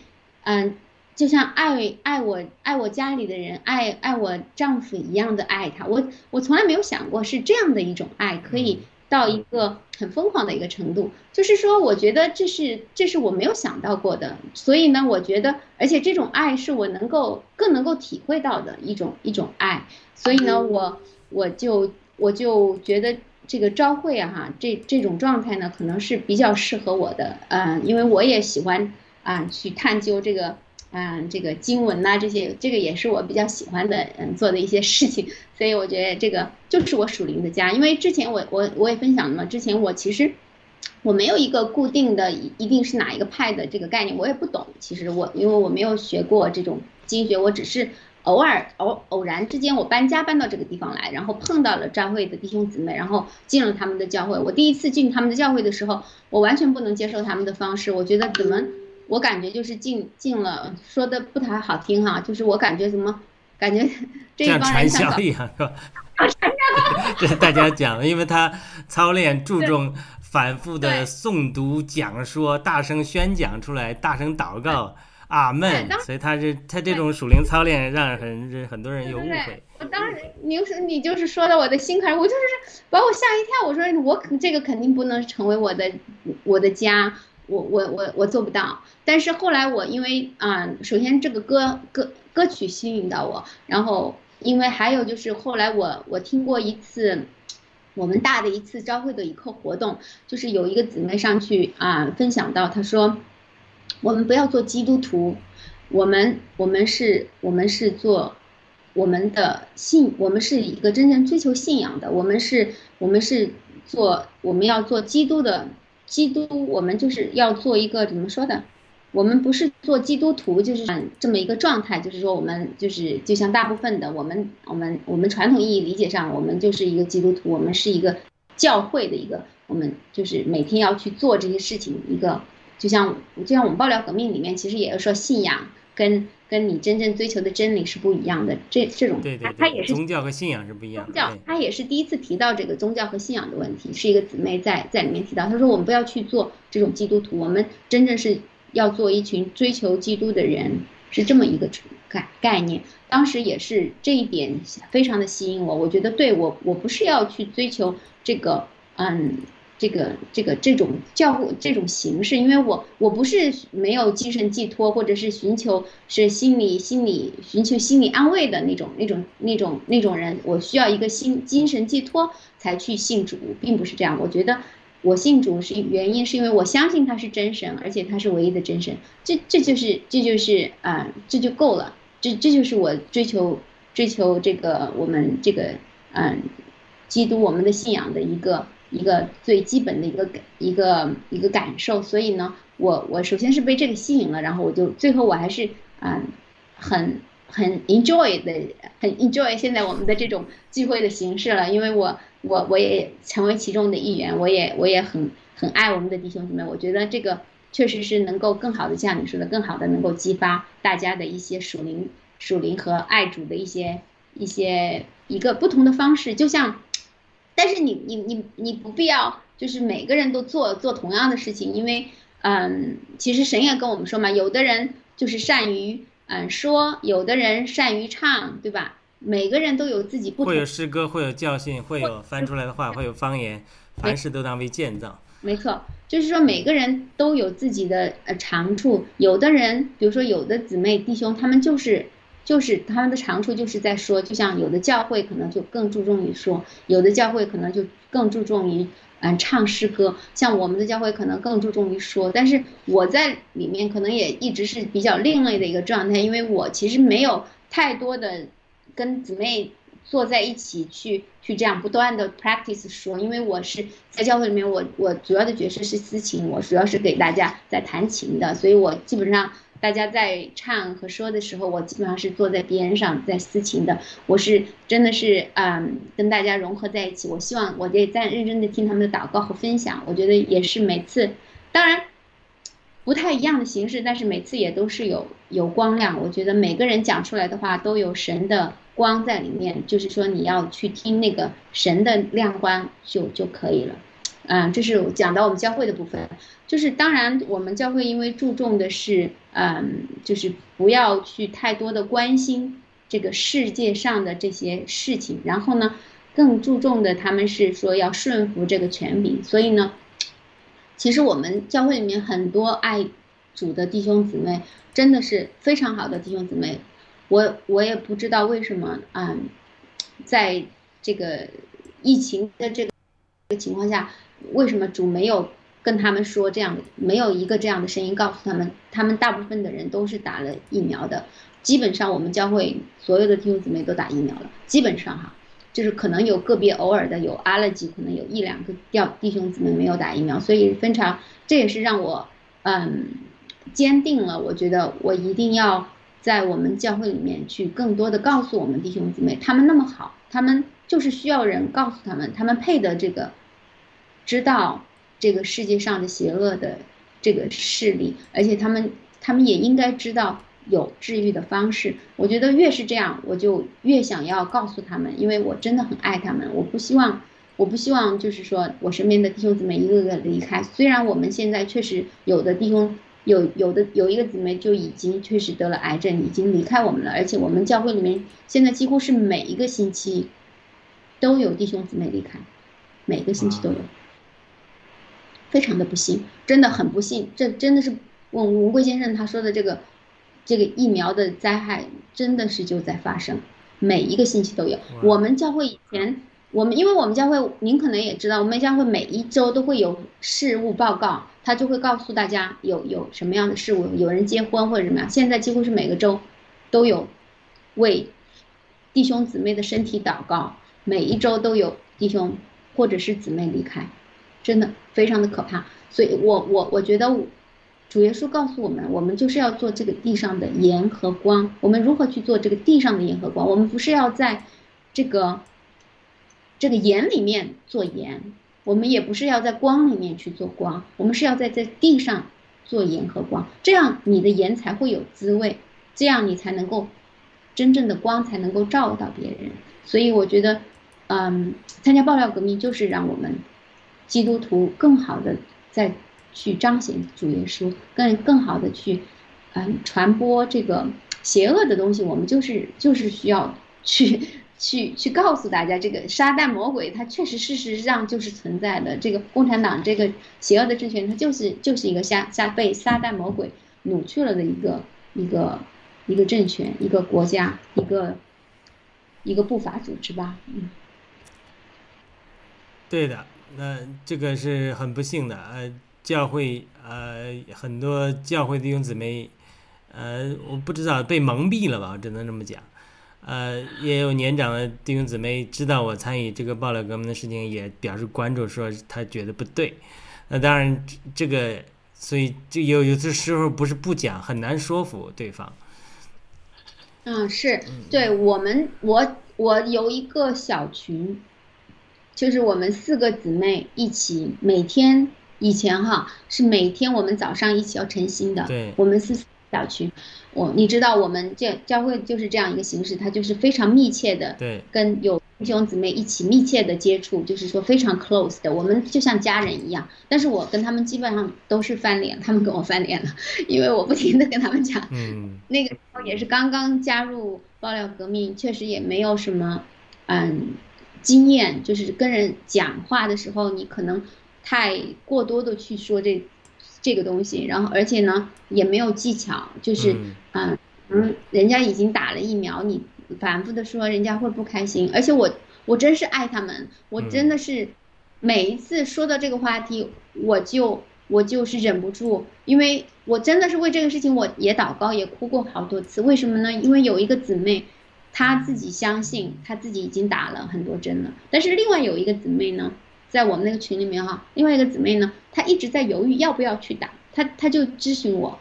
嗯，就像爱爱我爱我家里的人，爱爱我丈夫一样的爱他。我我从来没有想过是这样的一种爱，可以到一个很疯狂的一个程度。就是说，我觉得这是这是我没有想到过的。所以呢，我觉得，而且这种爱是我能够更能够体会到的一种一种爱。所以呢，我我就我就觉得这个朝会啊哈，这这种状态呢，可能是比较适合我的，嗯、因为我也喜欢啊、去探究这个。嗯，这个经文呐、这些这个也是我比较喜欢的，嗯，做的一些事情，所以我觉得这个就是我属灵的家。因为之前我我我也分享了嘛，之前我其实我没有一个固定的一一定是哪一个派的这个概念，我也不懂。其实我因为我没有学过这种经学，我只是偶尔偶偶然之间我搬家搬到这个地方来，然后碰到了教会的弟兄姊妹，然后进了他们的教会。我第一次进他们的教会的时候，我完全不能接受他们的方式，我觉得怎么我感觉就是进进了，说的不太好听哈，就是我感觉怎么感觉 这一
像
帮人
传
像
一样是吧？这是大家讲的，因为他操练注重反复的诵读、讲说、大声宣讲出来、大声祷告，阿门所以他是他这种属灵操练让很很多人有误
对
会。
我当时你就是你就是说到我的心坎儿，我就是把我吓一跳。我说我肯这个肯定不能成为我的我的家，我我我我做不到。但是后来我因为啊、首先这个歌歌歌曲吸引到我，然后因为还有就是后来我我听过一次。我们大的一次朝会的一课活动，就是有一个姊妹上去啊、分享到，她说，我们不要做基督徒，我们我们是我们是做我们的信，我们是一个真正追求信仰的，我们是我们是做我们要做基督的基督，我们就是要做一个怎么说的？我们不是做基督徒，就是这么一个状态，就是说我们就是就像大部分的我们我们我们传统意义理解上，我们就是一个基督徒，我们是一个教会的一个，我们就是每天要去做这些事情，一个就像就像我们爆料革命里面，其实也是说信仰跟跟你真正追求的真理是不一样的，这这种
对对对，
它它也是
宗教和信仰是不一样的。
宗教
对，
他也是第一次提到这个宗教和信仰的问题，是一个姊妹在在里面提到，她说我们不要去做这种基督徒，我们真正是要做一群追求基督的人，是这么一个概概念。当时也是这一点非常的吸引我，我觉得对我我不是要去追求这个嗯。这个这个这种教会这种形式，因为我我不是没有精神寄托，或者是寻求是心理心理寻求心理安慰的那种那种那种那种人，我需要一个心精神寄托才去信主，并不是这样。我觉得我信主是原因是因为我相信他是真神，而且他是唯一的真神，这这就是这就是啊、这就够了，这这就是我追求追求这个我们这个嗯、基督我们的信仰的一个一个最基本的一个感一个一个感受，所以呢，我我首先是被这个吸引了，然后我就最后我还是啊、很很 enjoy 的，很 enjoy 现在我们的这种聚会的形式了，因为我我我也成为其中的一员，我也我也很很爱我们的弟兄姊妹，我觉得这个确实是能够更好的像你说的，更好的能够激发大家的一些属灵属灵和爱主的一些一些一个不同的方式，就像。但是你你你你不必要就是每个人都做做同样的事情，因为嗯，其实神也跟我们说嘛，有的人就是善于嗯说，有的人善于唱，对吧？每个人都有自己不同
会有诗歌，会有教训，会有翻出来的话，会有方言，凡事都当为建造。
没错，就是说每个人都有自己的呃长处。有的人，比如说有的姊妹弟兄，他们就是就是他们的长处就是在说，就像有的教会可能就更注重于说，有的教会可能就更注重于嗯唱诗歌，像我们的教会可能更注重于说。但是我在里面可能也一直是比较另类的一个状态，因为我其实没有太多的跟姊妹坐在一起去去这样不断的 practice 说，因为我是在教会里面，我我主要的角色是司琴，我主要是给大家在弹琴的，所以我基本上大家在唱和说的时候，我基本上是坐在边上在司琴的，我是真的是嗯跟大家融合在一起，我希望我也在认真的听他们的祷告和分享，我觉得也是每次，当然。不太一样的形式，但是每次也都是有有光亮。我觉得每个人讲出来的话都有神的光在里面，就是说你要去听那个神的亮光就就可以了。嗯，这是讲到我们教会的部分，就是当然我们教会因为注重的是，嗯，就是不要去太多的关心这个世界上的这些事情，然后呢，更注重的他们是说要顺服这个权柄，所以呢。其实我们教会里面很多爱主的弟兄姊妹，真的是非常好的弟兄姊妹。我我也不知道为什么、嗯，在这个疫情的这个情况下，为什么主没有跟他们说这样的，没有一个这样的声音告诉他们，他们大部分的人都是打了疫苗的。基本上我们教会所有的弟兄姊妹都打疫苗了，基本上哈。就是可能有个别偶尔的有 allergy，可能有一两个掉弟兄姊妹没有打疫苗，所以非常这也是让我嗯坚定了，我觉得我一定要在我们教会里面去更多的告诉我们弟兄姊妹，他们那么好，他们就是需要人告诉他们，他们配得这个知道这个世界上的邪恶的这个势力，而且他们他们也应该知道。有治愈的方式，我觉得越是这样，我就越想要告诉他们，因为我真的很爱他们，我不希望，我不希望就是说我身边的弟兄姊妹一个个离开。虽然我们现在确实有的弟兄有有的有一个姊妹就已经确实得了癌症，已经离开我们了，而且我们教会里面现在几乎是每一个星期都有弟兄姊妹离开，每个星期都有，非常的不幸，真的很不幸，这真的是文文贵先生他说的这个。这个疫苗的灾害真的是就在发生，每一个星期都有。我们教会以前，我们因为我们教会，您可能也知道，我们教会每一周都会有事务报告，他就会告诉大家有有什么样的事务，有人结婚或者怎么样。现在几乎是每个周都有为弟兄姊妹的身体祷告，每一周都有弟兄或者是姊妹离开，真的非常的可怕。所以我我我觉得。主耶稣告诉我们，我们就是要做这个地上的盐和光。我们如何去做这个地上的盐和光？我们不是要在这个这个盐里面做盐，我们也不是要在光里面去做光，我们是要在这地上做盐和光。这样你的盐才会有滋味，这样你才能够真正的光才能够照到别人。所以我觉得，嗯，参加爆料革命就是让我们基督徒更好的在。去彰显主耶稣，更更好的去，嗯，传播这个邪恶的东西。我们就是就是需要去 去去告诉大家，这个撒旦魔鬼他确实事实上就是存在的。这个共产党这个邪恶的政权，它就是就是一个撒撒被撒旦魔鬼掳去了的一个一个一个政权，一个国家，一个一个不法组织吧。嗯，
对的，那这个是很不幸的，呃。教会呃，很多教会弟兄姊妹，呃，我不知道被蒙蔽了吧，只能这么讲。呃，也有年长的弟兄姊妹知道我参与这个爆料革命的事情，也表示关注，说他觉得不对。那当然，这个所以就有有的时候不是不讲，很难说服对方。
嗯，是对我们，我我有一个小群，就是我们四个姊妹一起每天。以前哈是每天我们早上一起要晨星的，
对，
我们是小区，我你知道我们教教会就是这样一个形式，它就是非常密切的，
对，
跟有弟兄姊妹一起密切的接触，就是说非常 close 的，我们就像家人一样。但是我跟他们基本上都是翻脸，他们跟我翻脸了，因为我不停的跟他们讲，
嗯，
那个时候也是刚刚加入爆料革命，确实也没有什么，嗯，经验，就是跟人讲话的时候，你可能。太过多的去说这这个东西，然后而且呢也没有技巧，就是嗯嗯，人家已经打了疫苗，你反复的说人家会不开心。而且我我真是爱他们，我真的是每一次说到这个话题，我就我就是忍不住，因为我真的是为这个事情我也祷告也哭过好多次。为什么呢？因为有一个姊妹，她自己相信她自己已经打了很多针了，但是另外有一个姊妹呢。在我们那个群里面哈，另外一个姊妹呢，她一直在犹豫要不要去打，她她就咨询我，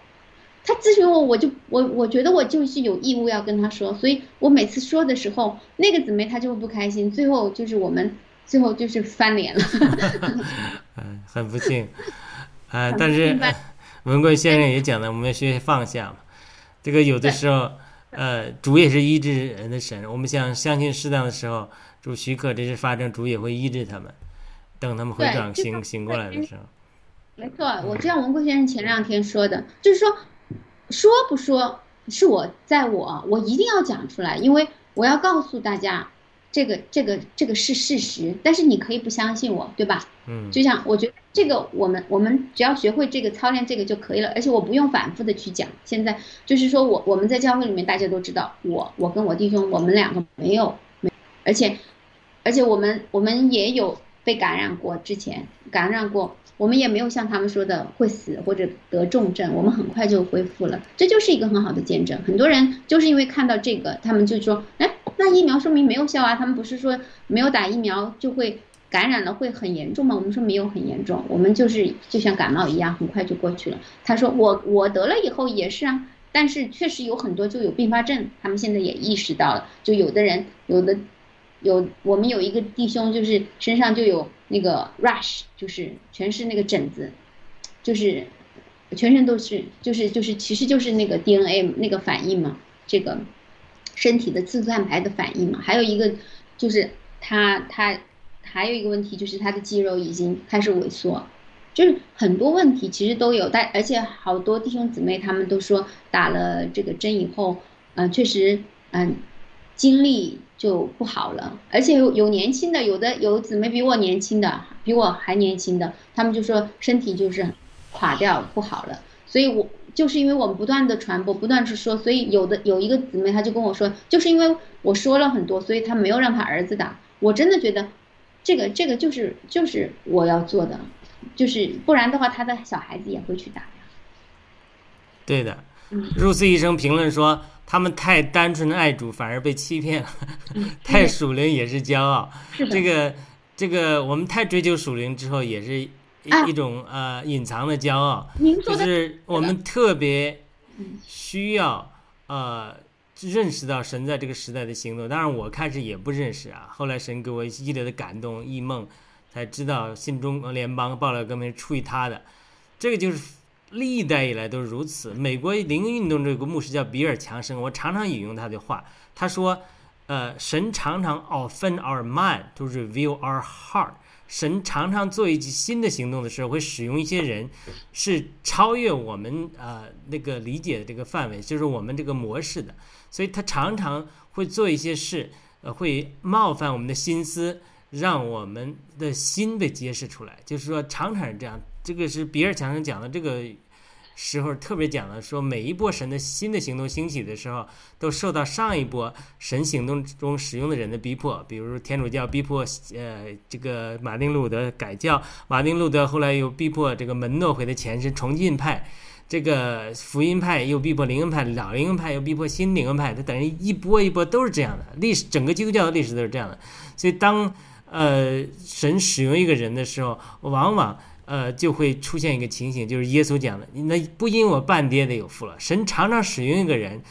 她咨询我，我就我我觉得我就是有义务要跟她说，所以我每次说的时候，那个姊妹她就会不开心，最后就是我们最后就是翻脸了。
嗯，很不幸，啊，但是文贵先生也讲了，我们要学习放下嘛，这个有的时候，呃，主也是医治人的神，我们想相信适当的时候，主许可这些发生，主也会医治他们。等他们回转醒醒过来的时候，
没错，我知道文贵先生前两天说的，就是说，说不说是我在我我一定要讲出来，因为我要告诉大家，这个这个这个是事实，但是你可以不相信我，对吧？
嗯，
就像我觉得这个我们我们只要学会这个操练这个就可以了，而且我不用反复的去讲。现在就是说我我们在教会里面大家都知道，我我跟我弟兄我们两个没有没，而且而且我们我们也有。被感染过之前感染过，我们也没有像他们说的会死或者得重症，我们很快就恢复了，这就是一个很好的见证。很多人就是因为看到这个，他们就说，哎，那疫苗说明没有效啊，他们不是说没有打疫苗就会感染了会很严重吗？我们说没有很严重，我们就是就像感冒一样，很快就过去了。他说我我得了以后也是啊，但是确实有很多就有并发症，他们现在也意识到了，就有的人有的有我们有一个弟兄就是身上就有那个 rash，就是全是那个疹子，就是全身都是就是就是其实就是那个 DNA 那个反应嘛，这个。身体的自蛋白的反应嘛，还有一个就是他他还有一个问题就是他的肌肉已经开始萎缩，就是很多问题其实都有，但而且好多弟兄姊妹他们都说打了这个针以后，嗯，确实嗯精力就不好了，而且有有年轻的，有的有姊妹比我年轻的，比我还年轻的，他们就说身体就是垮掉不好了，所以我。就是因为我们不断的传播，不断去说，所以有的有一个姊妹，她就跟我说，就是因为我说了很多，所以她没有让她儿子打。我真的觉得，这个这个就是就是我要做的，就是不然的话，他的小孩子也会去打呀。
对的，入斯医生评论说，他们太单纯的爱主，反而被欺骗了；太属灵也是骄傲。这个这个，我们太追求属灵之后，也是。一种呃隐藏的骄傲，就是我们特别需要呃认识到神在这个时代的行动。当然我开始也不认识啊，后来神给我一系列的感动异梦，才知道新中国联邦爆料革命是出于他的。这个就是历代以来都是如此。美国灵运动这个牧师叫比尔强生，我常常引用他的话，他说：“呃，神常常 open our mind to reveal our heart。”神常常做一些新的行动的时候，会使用一些人，是超越我们呃那个理解的这个范围，就是我们这个模式的。所以他常常会做一些事，呃，会冒犯我们的心思，让我们的心被揭示出来。就是说，常常是这样。这个是比尔强生讲的这个。时候特别讲了，说每一波神的新的行动兴起的时候，都受到上一波神行动中使用的人的逼迫，比如天主教逼迫呃这个马丁路德改教，马丁路德后来又逼迫这个门诺会的前身重进派，这个福音派又逼迫灵恩派，老灵恩派又逼迫新灵恩派，它等于一波一波都是这样的，历史整个基督教的历史都是这样的，所以当呃神使用一个人的时候，往往。呃，就会出现一个情形，就是耶稣讲的，那不因我半跌的有福了。神常常使用一个人，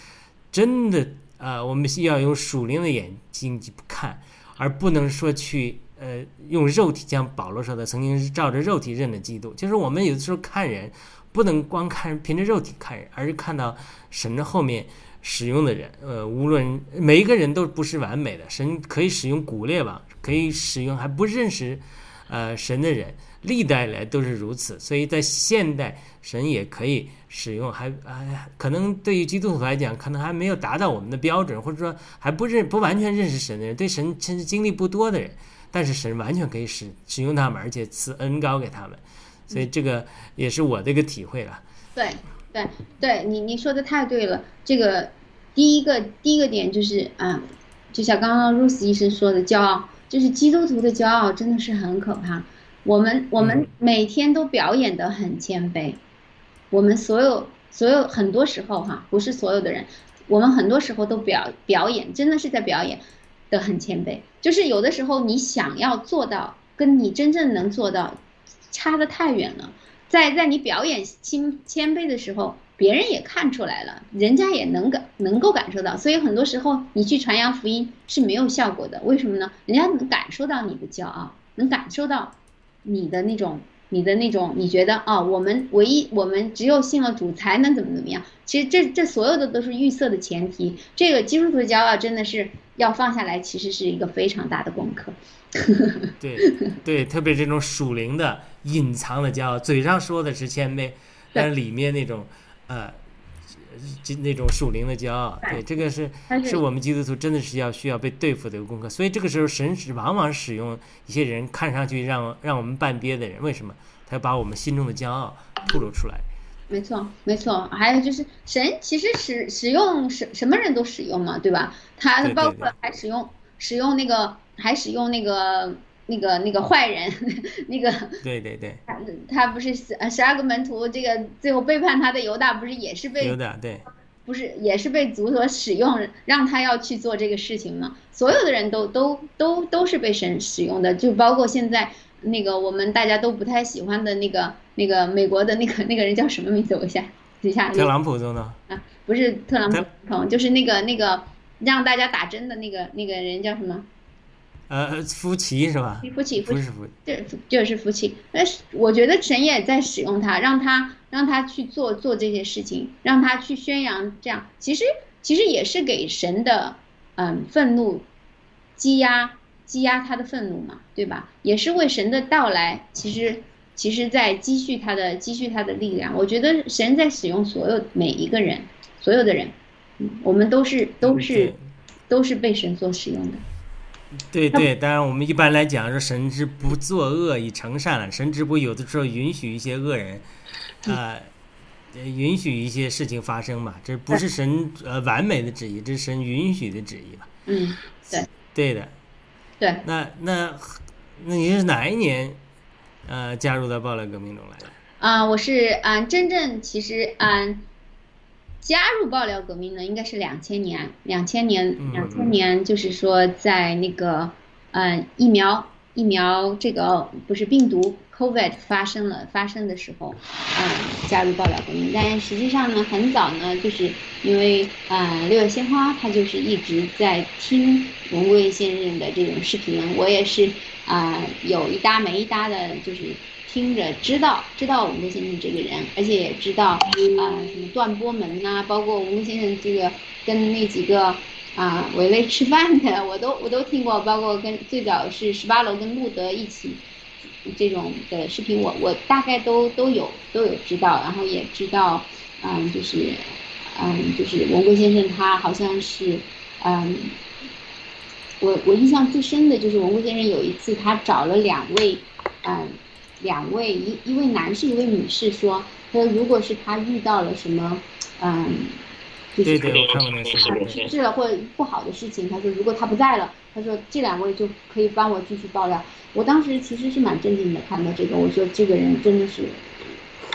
真的，呃，我们需要用属灵的眼睛去看，而不能说去，呃，用肉体，像保罗说的，曾经是照着肉体认的基督。就是我们有的时候看人，不能光看凭着肉体看人，而是看到神的后面使用的人。呃，无论每一个人都不是完美的，神可以使用古列王，可以使用还不认识，呃，神的人。历代来都是如此，所以在现代，神也可以使用，还哎，可能对于基督徒来讲，可能还没有达到我们的标准，或者说还不认不完全认识神的人，对神甚至经历不多的人，但是神完全可以使使用他们，而且赐恩高给他们，所以这个也是我的一个体会了。
对对对，你你说的太对了。这个第一个第一个点就是啊，就像刚刚 r u 医生说的，骄傲，就是基督徒的骄傲真的是很可怕。我们我们每天都表演的很谦卑，我们所有所有很多时候哈，不是所有的人，我们很多时候都表表演，真的是在表演的很谦卑。就是有的时候你想要做到，跟你真正能做到，差的太远了。在在你表演谦谦卑的时候，别人也看出来了，人家也能感能够感受到。所以很多时候你去传扬福音是没有效果的，为什么呢？人家能感受到你的骄傲，能感受到。你的那种，你的那种，你觉得啊，我们唯一，我们只有信了主才能怎么怎么样？其实这这所有的都是预设的前提。这个基督徒的骄傲真的是要放下来，其实是一个非常大的功课。
对对，特别这种属灵的隐藏的骄傲，嘴上说的是谦卑，但是里面那种呃。就那种属灵的骄傲，对这个是是我们基督徒真的是要需要被对付的一个功课。所以这个时候，神是往往使用一些人看上去让让我们半憋的人，为什么？他要把我们心中的骄傲吐露出来。
没错，没错。还有就是神其实使使用什什么人都使用嘛，对吧？他包括还使用使用那个还使用那个。那个那个坏人，那个
对对对，
他他不是十十二个门徒，这个最后背叛他的犹大不是也是被
犹大对
不是也是被族所使用，让他要去做这个事情吗？所有的人都都都都是被神使用的，就包括现在那个我们大家都不太喜欢的那个那个美国的那个那个人叫什么名字？我一下一下
特朗普总统
啊，不是特朗普总统，就是那个那个让大家打针的那个那个人叫什么？
呃，夫妻是吧？
夫妻夫妻
夫，
这就是夫妻。那是我觉得神也在使用他，让他让他去做做这些事情，让他去宣扬这样，其实其实也是给神的嗯愤怒积压积压他的愤怒嘛，对吧？也是为神的到来，其实其实在积蓄他的积蓄他的力量。我觉得神在使用所有每一个人，所有的人，嗯，我们都是都是都是被神所使用的。
对对，当然我们一般来讲说神之不作恶以成善了，神之不有的时候允许一些恶人，啊，呃允许一些事情发生嘛，这不是神呃完美的旨意，这是神允许的旨意吧？
嗯，
对对的，
对。
那那那你是哪一年呃加入到暴乱革命中来的？
啊、我是嗯、真正其实嗯、加入爆料革命呢，应该是两千年，两千年
嗯，
两千年就是说在那个嗯、疫苗疫苗这个不是病毒 COVID 发生了发生的时候，嗯、加入爆料革命。但实际上呢，很早呢，就是因为嗯、六月鲜花他就是一直在听文贵先生的这种视频，我也是啊、有一搭没一搭的，就是听着知道知道文贵先生这个人，而且也知道啊、什么段波门呐、包括文贵先生这个跟那几个啊围类吃饭的，我都我都听过，包括跟最早是十八楼跟路德一起这种的视频，我我大概都都有都有知道，然后也知道，嗯，就是嗯就是文贵先生他好像是嗯。我我印象最深的就是文贵先生有一次，他找了两位，嗯，两位一一位男士一位女士说，他说如果是他遇到了什么，嗯，就是
对对，我看过那个视
啊
频。
去世了或者不好的事情，他说如果他不在了，他说这两位就可以帮我继续爆料。我当时其实是蛮震惊的，看到这个，我说这个人真的是，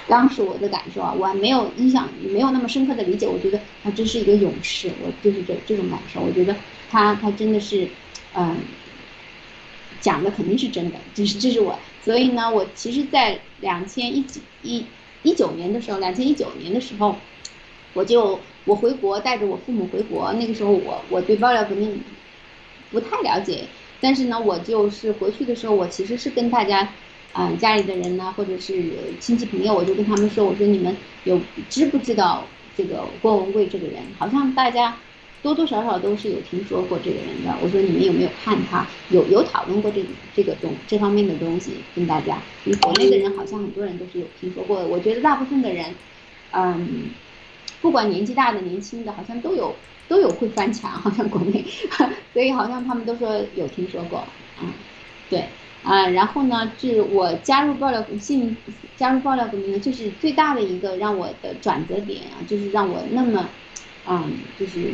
当时我的感受啊，我还没有印象，没有那么深刻的理解，我觉得他真是一个勇士，我就是这这种感受，我觉得他他真的是，嗯、讲的肯定是真的，这是这是我，所以呢，我其实，在两千一几一一九年的时候，两千一九年的时候，我就我回国，带着我父母回国，那个时候我我对爆料革命不太了解，但是呢，我就是回去的时候，我其实是跟大家，嗯、家里的人呢，或者是亲戚朋友，我就跟他们说，我说你们有知不知道这个郭文贵这个人？好像大家多多少少都是有听说过这个人的。我说你们有没有看他？有有讨论过这这个东这方面的东西跟大家？因为国内的人好像很多人都是有听说过的。我觉得大部分的人，嗯，不管年纪大的年轻的，好像都有都有会翻墙，好像国内，所以好像他们都说有听说过，嗯，对。啊，然后呢，就是我加入爆料性加入爆料革命呢，就是最大的一个让我的转折点啊，就是让我那么，嗯，就是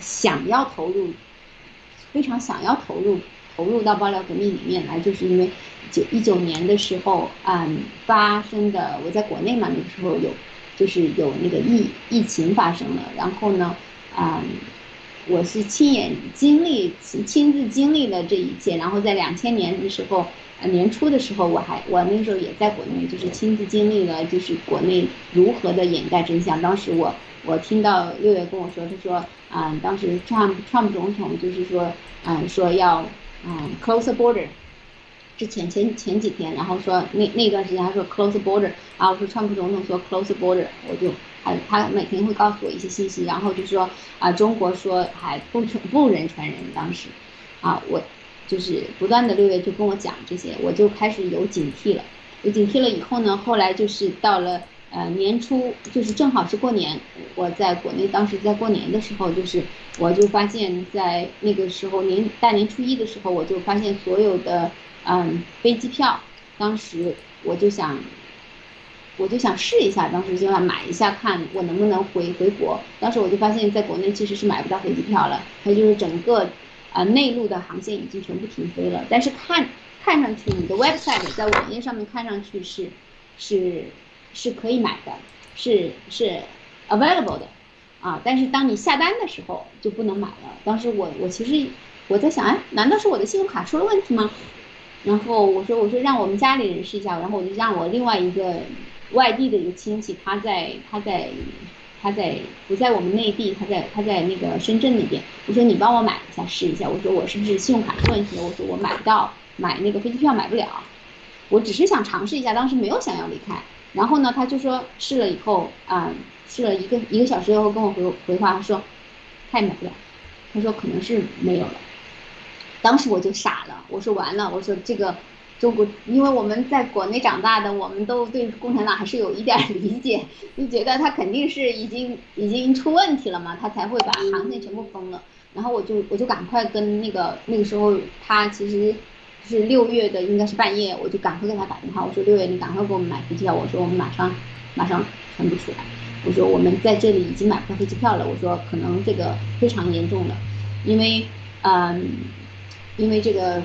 想要投入，非常想要投入投入到爆料革命里面来，就是因为九一九年的时候，嗯，发生的我在国内嘛，那个时候有就是有那个疫疫情发生了，然后呢，嗯。我是亲眼经历、亲亲自经历了这一切，然后在两千年的时候，年初的时候，我还我那时候也在国内，就是亲自经历了，就是国内如何的掩盖真相。当时我我听到六月跟我说，他说啊、当时 Trump Trump 总统就是说，嗯、说要嗯 close the border。之前前前几天，然后说那那段时间他说 close the border 啊，我说川普总统说 close the border，我就还他每天会告诉我一些信息，然后就说啊中国说还不传不人传人，当时。啊我就是不断的六月就跟我讲这些，我就开始有警惕了，有警惕了以后呢，后来就是到了呃年初，就是正好是过年，我在国内当时在过年的时候，就是我就发现，在那个时候年大年初一的时候，我就发现所有的嗯飞机票，当时我就想。我就想试一下，当时就想买一下，看我能不能回回国。当时我就发现，在国内其实是买不到飞机票了，它就是整个呃内陆的航线已经全部停飞了。但是看看上去，你的 website 在网页上面看上去是是是可以买的，是是 available 的，啊，但是当你下单的时候就不能买了。当时我我其实我在想，哎，难道是我的信用卡出了问题吗？然后我说我说让我们家里人试一下，然后我就让我另外一个外地的一个亲戚，他在他在他在不在我们内地，他在他在那个深圳那边，我说你帮我买一下试一下，我说我是不是信用卡出问题了？我说我买不到买那个飞机票买不了，我只是想尝试一下，当时没有想要离开。然后呢，他就说试了以后啊，试了一个一个小时以后跟我回回话，他说太美了，他说可能是没有了。当时我就傻了，我说完了，我说这个中国，因为我们在国内长大的，我们都对共产党还是有一点理解，就觉得他肯定是已经已经出问题了嘛，他才会把航线全部封了。然后我就我就赶快跟那个那个时候他其实是六月的，应该是半夜，我就赶快给他打电话，我说六月你赶快给我们买飞机票，我说我们马上马上传不出来，我说我们在这里已经买不到飞机票了，我说可能这个非常严重了，因为嗯。因为这个，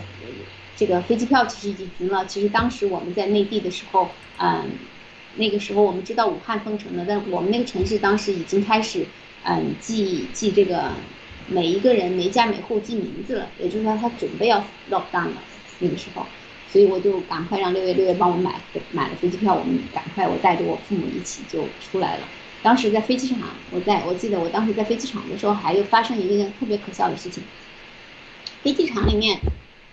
这个飞机票其实已经停了。其实当时我们在内地的时候，嗯，那个时候我们知道武汉封城了，但我们那个城市当时已经开始，嗯，记记这个每一个人每家每户记名字了，也就是说他准备要 lock down 了那个时候，所以我就赶快让六月六月帮我买买了飞机票，我们赶快我带着我父母一起就出来了。当时在飞机场，我在我记得我当时在飞机场的时候，还有发生一件特别可笑的事情。飞机场里面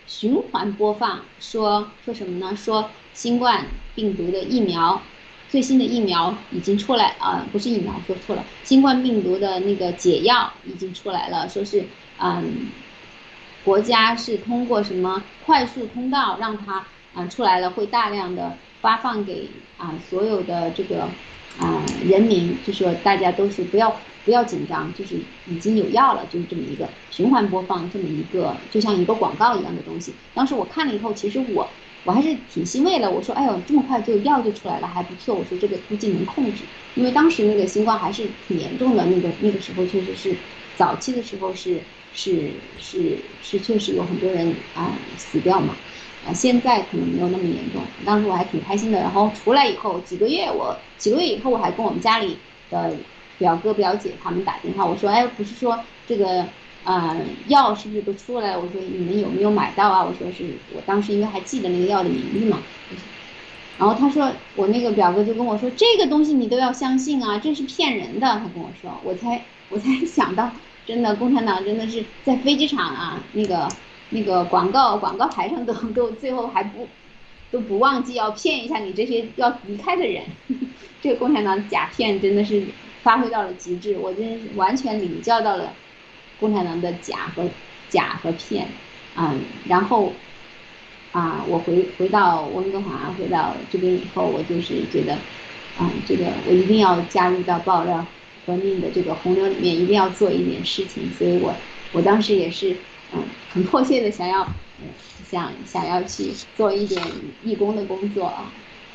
循环播放，说说什么呢？说新冠病毒的疫苗，最新的疫苗已经出来啊，不是疫苗，说错了，新冠病毒的那个解药已经出来了，说是嗯，国家是通过什么快速通道让它啊出来了，会大量的发放给啊所有的这个啊人民，就说大家都是不要。不要紧张，就是已经有药了，就是这么一个循环播放，这么一个就像一个广告一样的东西。当时我看了以后，其实我我还是挺欣慰的。我说，哎呦，这么快就药就出来了，还不错。我说这个估计能控制，因为当时那个新冠还是挺严重的，那个那个时候确实是早期的时候是是是是确实有很多人啊死掉嘛，啊现在可能没有那么严重。当时我还挺开心的。然后出来以后几个月，我几个月以后我还跟我们家里的。表哥表姐他们打电话，我说，哎，不是说这个，呃，药是不是都出来了？我说你们有没有买到啊？我说是我当时因为还记得那个药的名字嘛。然后他说，我那个表哥就跟我说，这个东西你都要相信啊，这是骗人的。他跟我说，我才我才想到，真的共产党真的是在飞机场啊，那个那个广告广告牌上都都最后还不都不忘记要骗一下你这些要离开的人。这个共产党假骗真的是。发挥到了极致，我真是完全领教到了共产党的假和假和骗，嗯，然后啊，我回回到温哥华，回到这边以后，我就是觉得，啊，这个我一定要加入到爆料革命的这个洪流里面，一定要做一点事情，所以我我当时也是嗯很迫切的想要想想要去做一点义工的工作啊。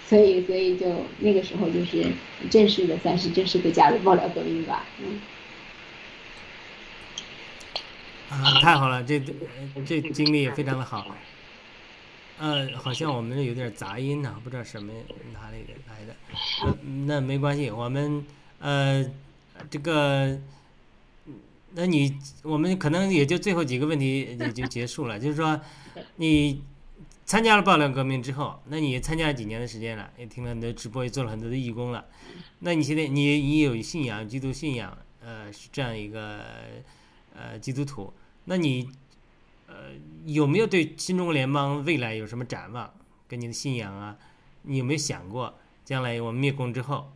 所以，所以就那个时候就是正式的，算是正式的加入爆料革命吧。嗯。
啊，太好了，这这经历也非常的好。呃，好像我们有点杂音呢，不知道什么哪里来的。那没关系，我们呃这个，那你我们可能也就最后几个问题也就结束了，就是说你。参加了爆料革命之后，那你参加了几年的时间了？也听了很多直播，也做了很多的义工了。那你现在你你有信仰，基督信仰，呃，是这样一个呃基督徒。那你呃有没有对新中国联邦未来有什么展望？跟你的信仰啊，你有没有想过将来我们灭共之后，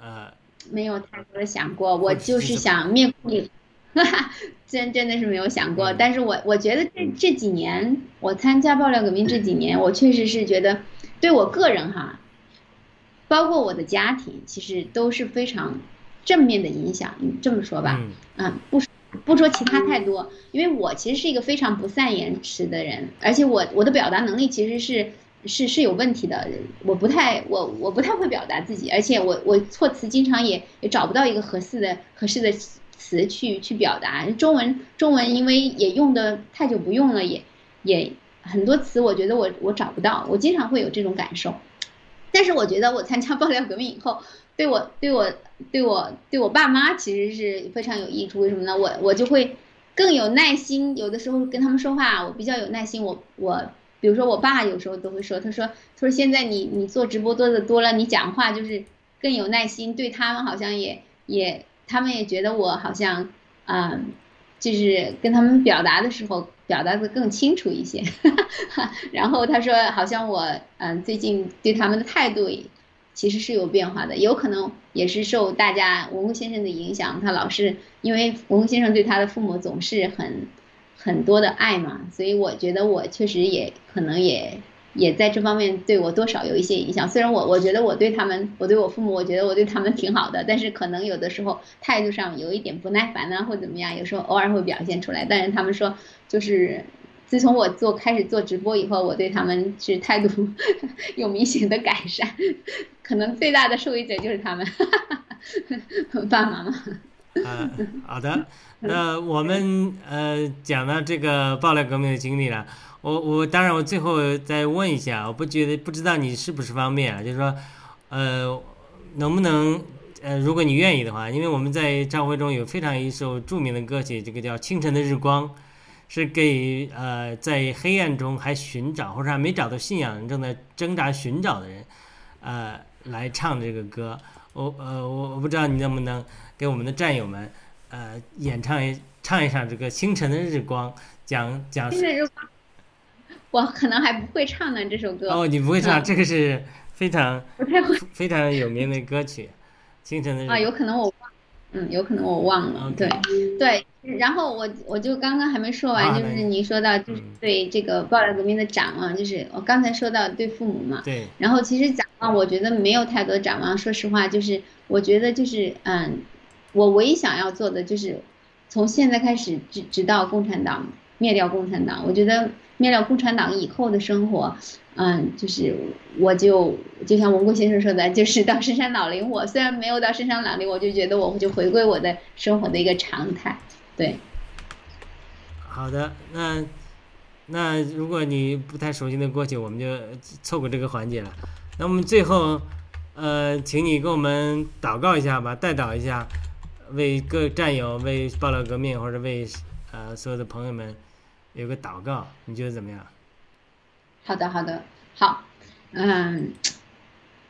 呃？
没有太多的想过，我就是想灭共。哈哈，真真的是没有想过，但是我我觉得这这几年我参加爆料革命这几年，我确实是觉得对我个人哈，包括我的家庭，其实都是非常正面的影响。你这么说吧，嗯，不不说其他太多，因为我其实是一个非常不善言辞的人，而且我我的表达能力其实是是是有问题的，我不太我我不太会表达自己，而且我我措辞经常也也找不到一个合适的合适的。词去去表达中文，中文因为也用的太久不用了，也也很多词，我觉得我我找不到，我经常会有这种感受。但是我觉得我参加爆料革命以后，对。我对我对我对我爸妈其实是非常有益处。为什么呢？我我就会更有耐心，有的时候跟他们说话，我比较有耐心。我我比如说我爸有时候都会说，他说他说现在你你做直播做的多了，你讲话就是更有耐心，对他们好像也也他们也觉得我好像嗯。就是跟他们表达的时候，表达的更清楚一些。然后他说，好像我嗯最近对他们的态度其实是有变化的，有可能也是受大家文工先生的影响。他老是因为文工先生对他的父母总是很很多的爱嘛，所以我觉得我确实也可能也。也在这方面对我多少有一些影响。虽然我我觉得我对他们，我对我父母，我觉得我对他们挺好的，但是可能有的时候态度上有一点不耐烦啊，或怎么样，有时候偶尔会表现出来。但是他们说，就是自从我做开始做直播以后，我对他们是态度 有明显的改善。可能最大的受益者就是他们，爸 爸妈妈。
嗯，好的。那我们呃讲到这个爆料革命的经历了。我我当然我最后再问一下，我不觉得不知道你是不是方便啊？就是说，呃，能不能呃，如果你愿意的话，因为我们在教会中有非常一首著名的歌曲，这个叫《清晨的日光》，是给呃在黑暗中还寻找或者还没找到信仰、正在挣扎寻找的人，呃来唱这个歌。我呃我我不知道你能不能给我们的战友们呃演唱一唱一唱这个《清晨的日光》，讲讲。
我可能还不会唱呢这首歌。
哦，你不会唱，这个是非常
不太会，
非常有名的歌曲，《清晨的日光》
啊，有可能我忘，嗯，有可能我忘了，对对。然后我我就刚刚还没说完，就是你说到就是对这个暴乱革命的展望，就是我刚才说到对父母嘛，
对。
然后其实展望，我觉得没有太多展望。说实话，就是我觉得就是嗯，我唯一想要做的就是从现在开始直直到共产党灭掉共产党，我觉得。灭掉共产党以后的生活，嗯，就是我就就像文贵先生说的，就是到深山老林。我虽然没有到深山老林，我就觉得我就回归我的生活的一个常态。对。
好的，那那如果你不太熟悉的过去，我们就错过这个环节了。那我们最后，呃，请你给我们祷告一下吧，代祷一下，为各战友，为爆料革命，或者为呃所有的朋友们。有个祷告，你觉得怎么样？
好的，好的，好，嗯，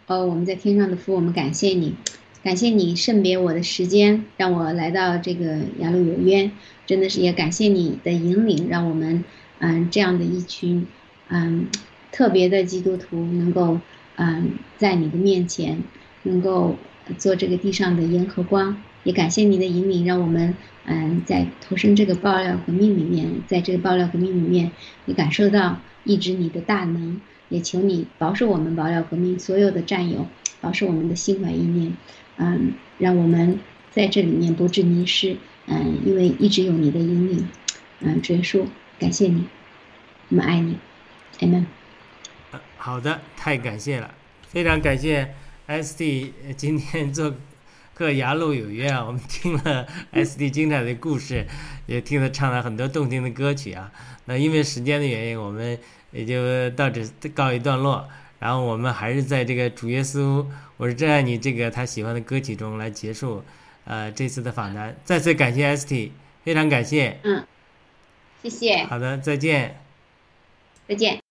呃，我们在天上的父，我们感谢你，感谢你圣别我的时间，让我来到这个雅鲁有约，真的是也感谢你的引领，让我们嗯这样的一群嗯特别的基督徒能够嗯在你的面前能够做这个地上的盐和光，也感谢你的引领，让我们。嗯，在投身这个爆料革命里面，在这个爆料革命里面，也感受到一直你的大能，也求你保守我们爆料革命所有的战友，保守我们的心怀意念，嗯，让我们在这里面不致迷失，嗯，因为一直有你的引领，嗯，主耶稣，感谢你，我们爱你，amen。
好的，太感谢了，非常感谢 SD 今天做。和雅鲁有约啊！我们听了 SD 精彩的故事，也听了唱了很多动听的歌曲啊。那因为时间的原因，我们也就到这告一段落。然后我们还是在这个主耶稣，我是真爱你这个他喜欢的歌曲中来结束，呃，这次的访谈。再次感谢 ST，非常感谢。
嗯，谢谢。
好的，再见。
再见。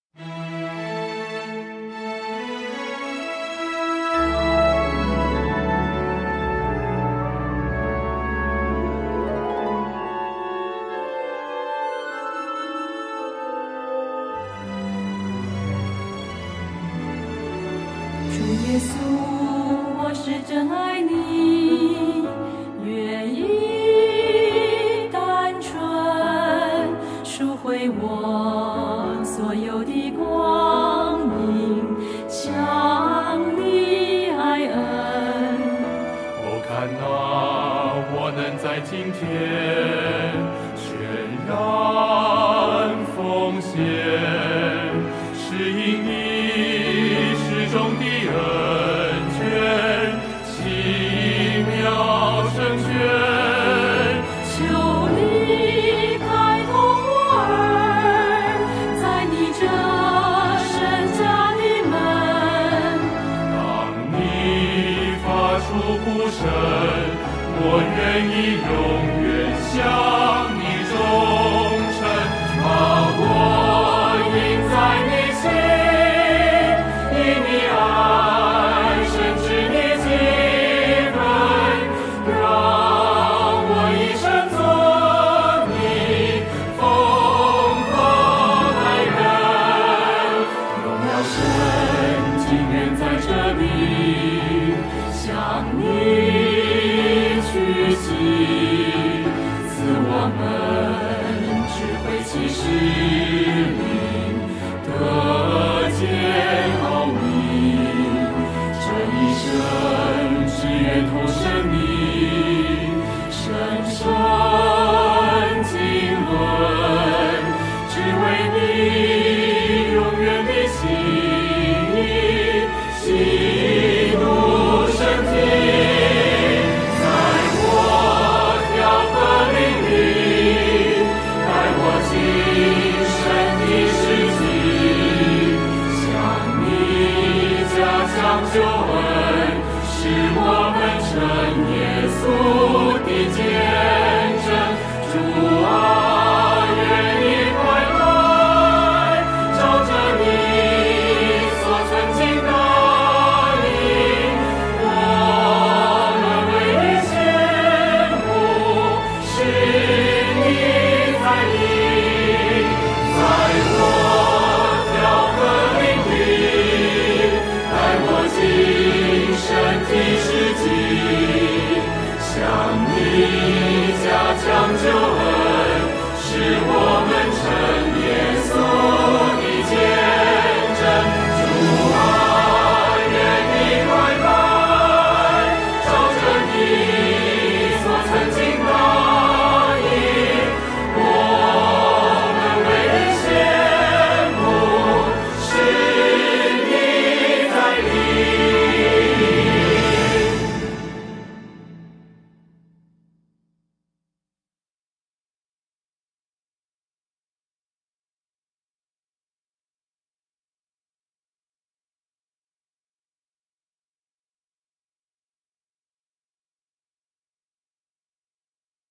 我愿意永远相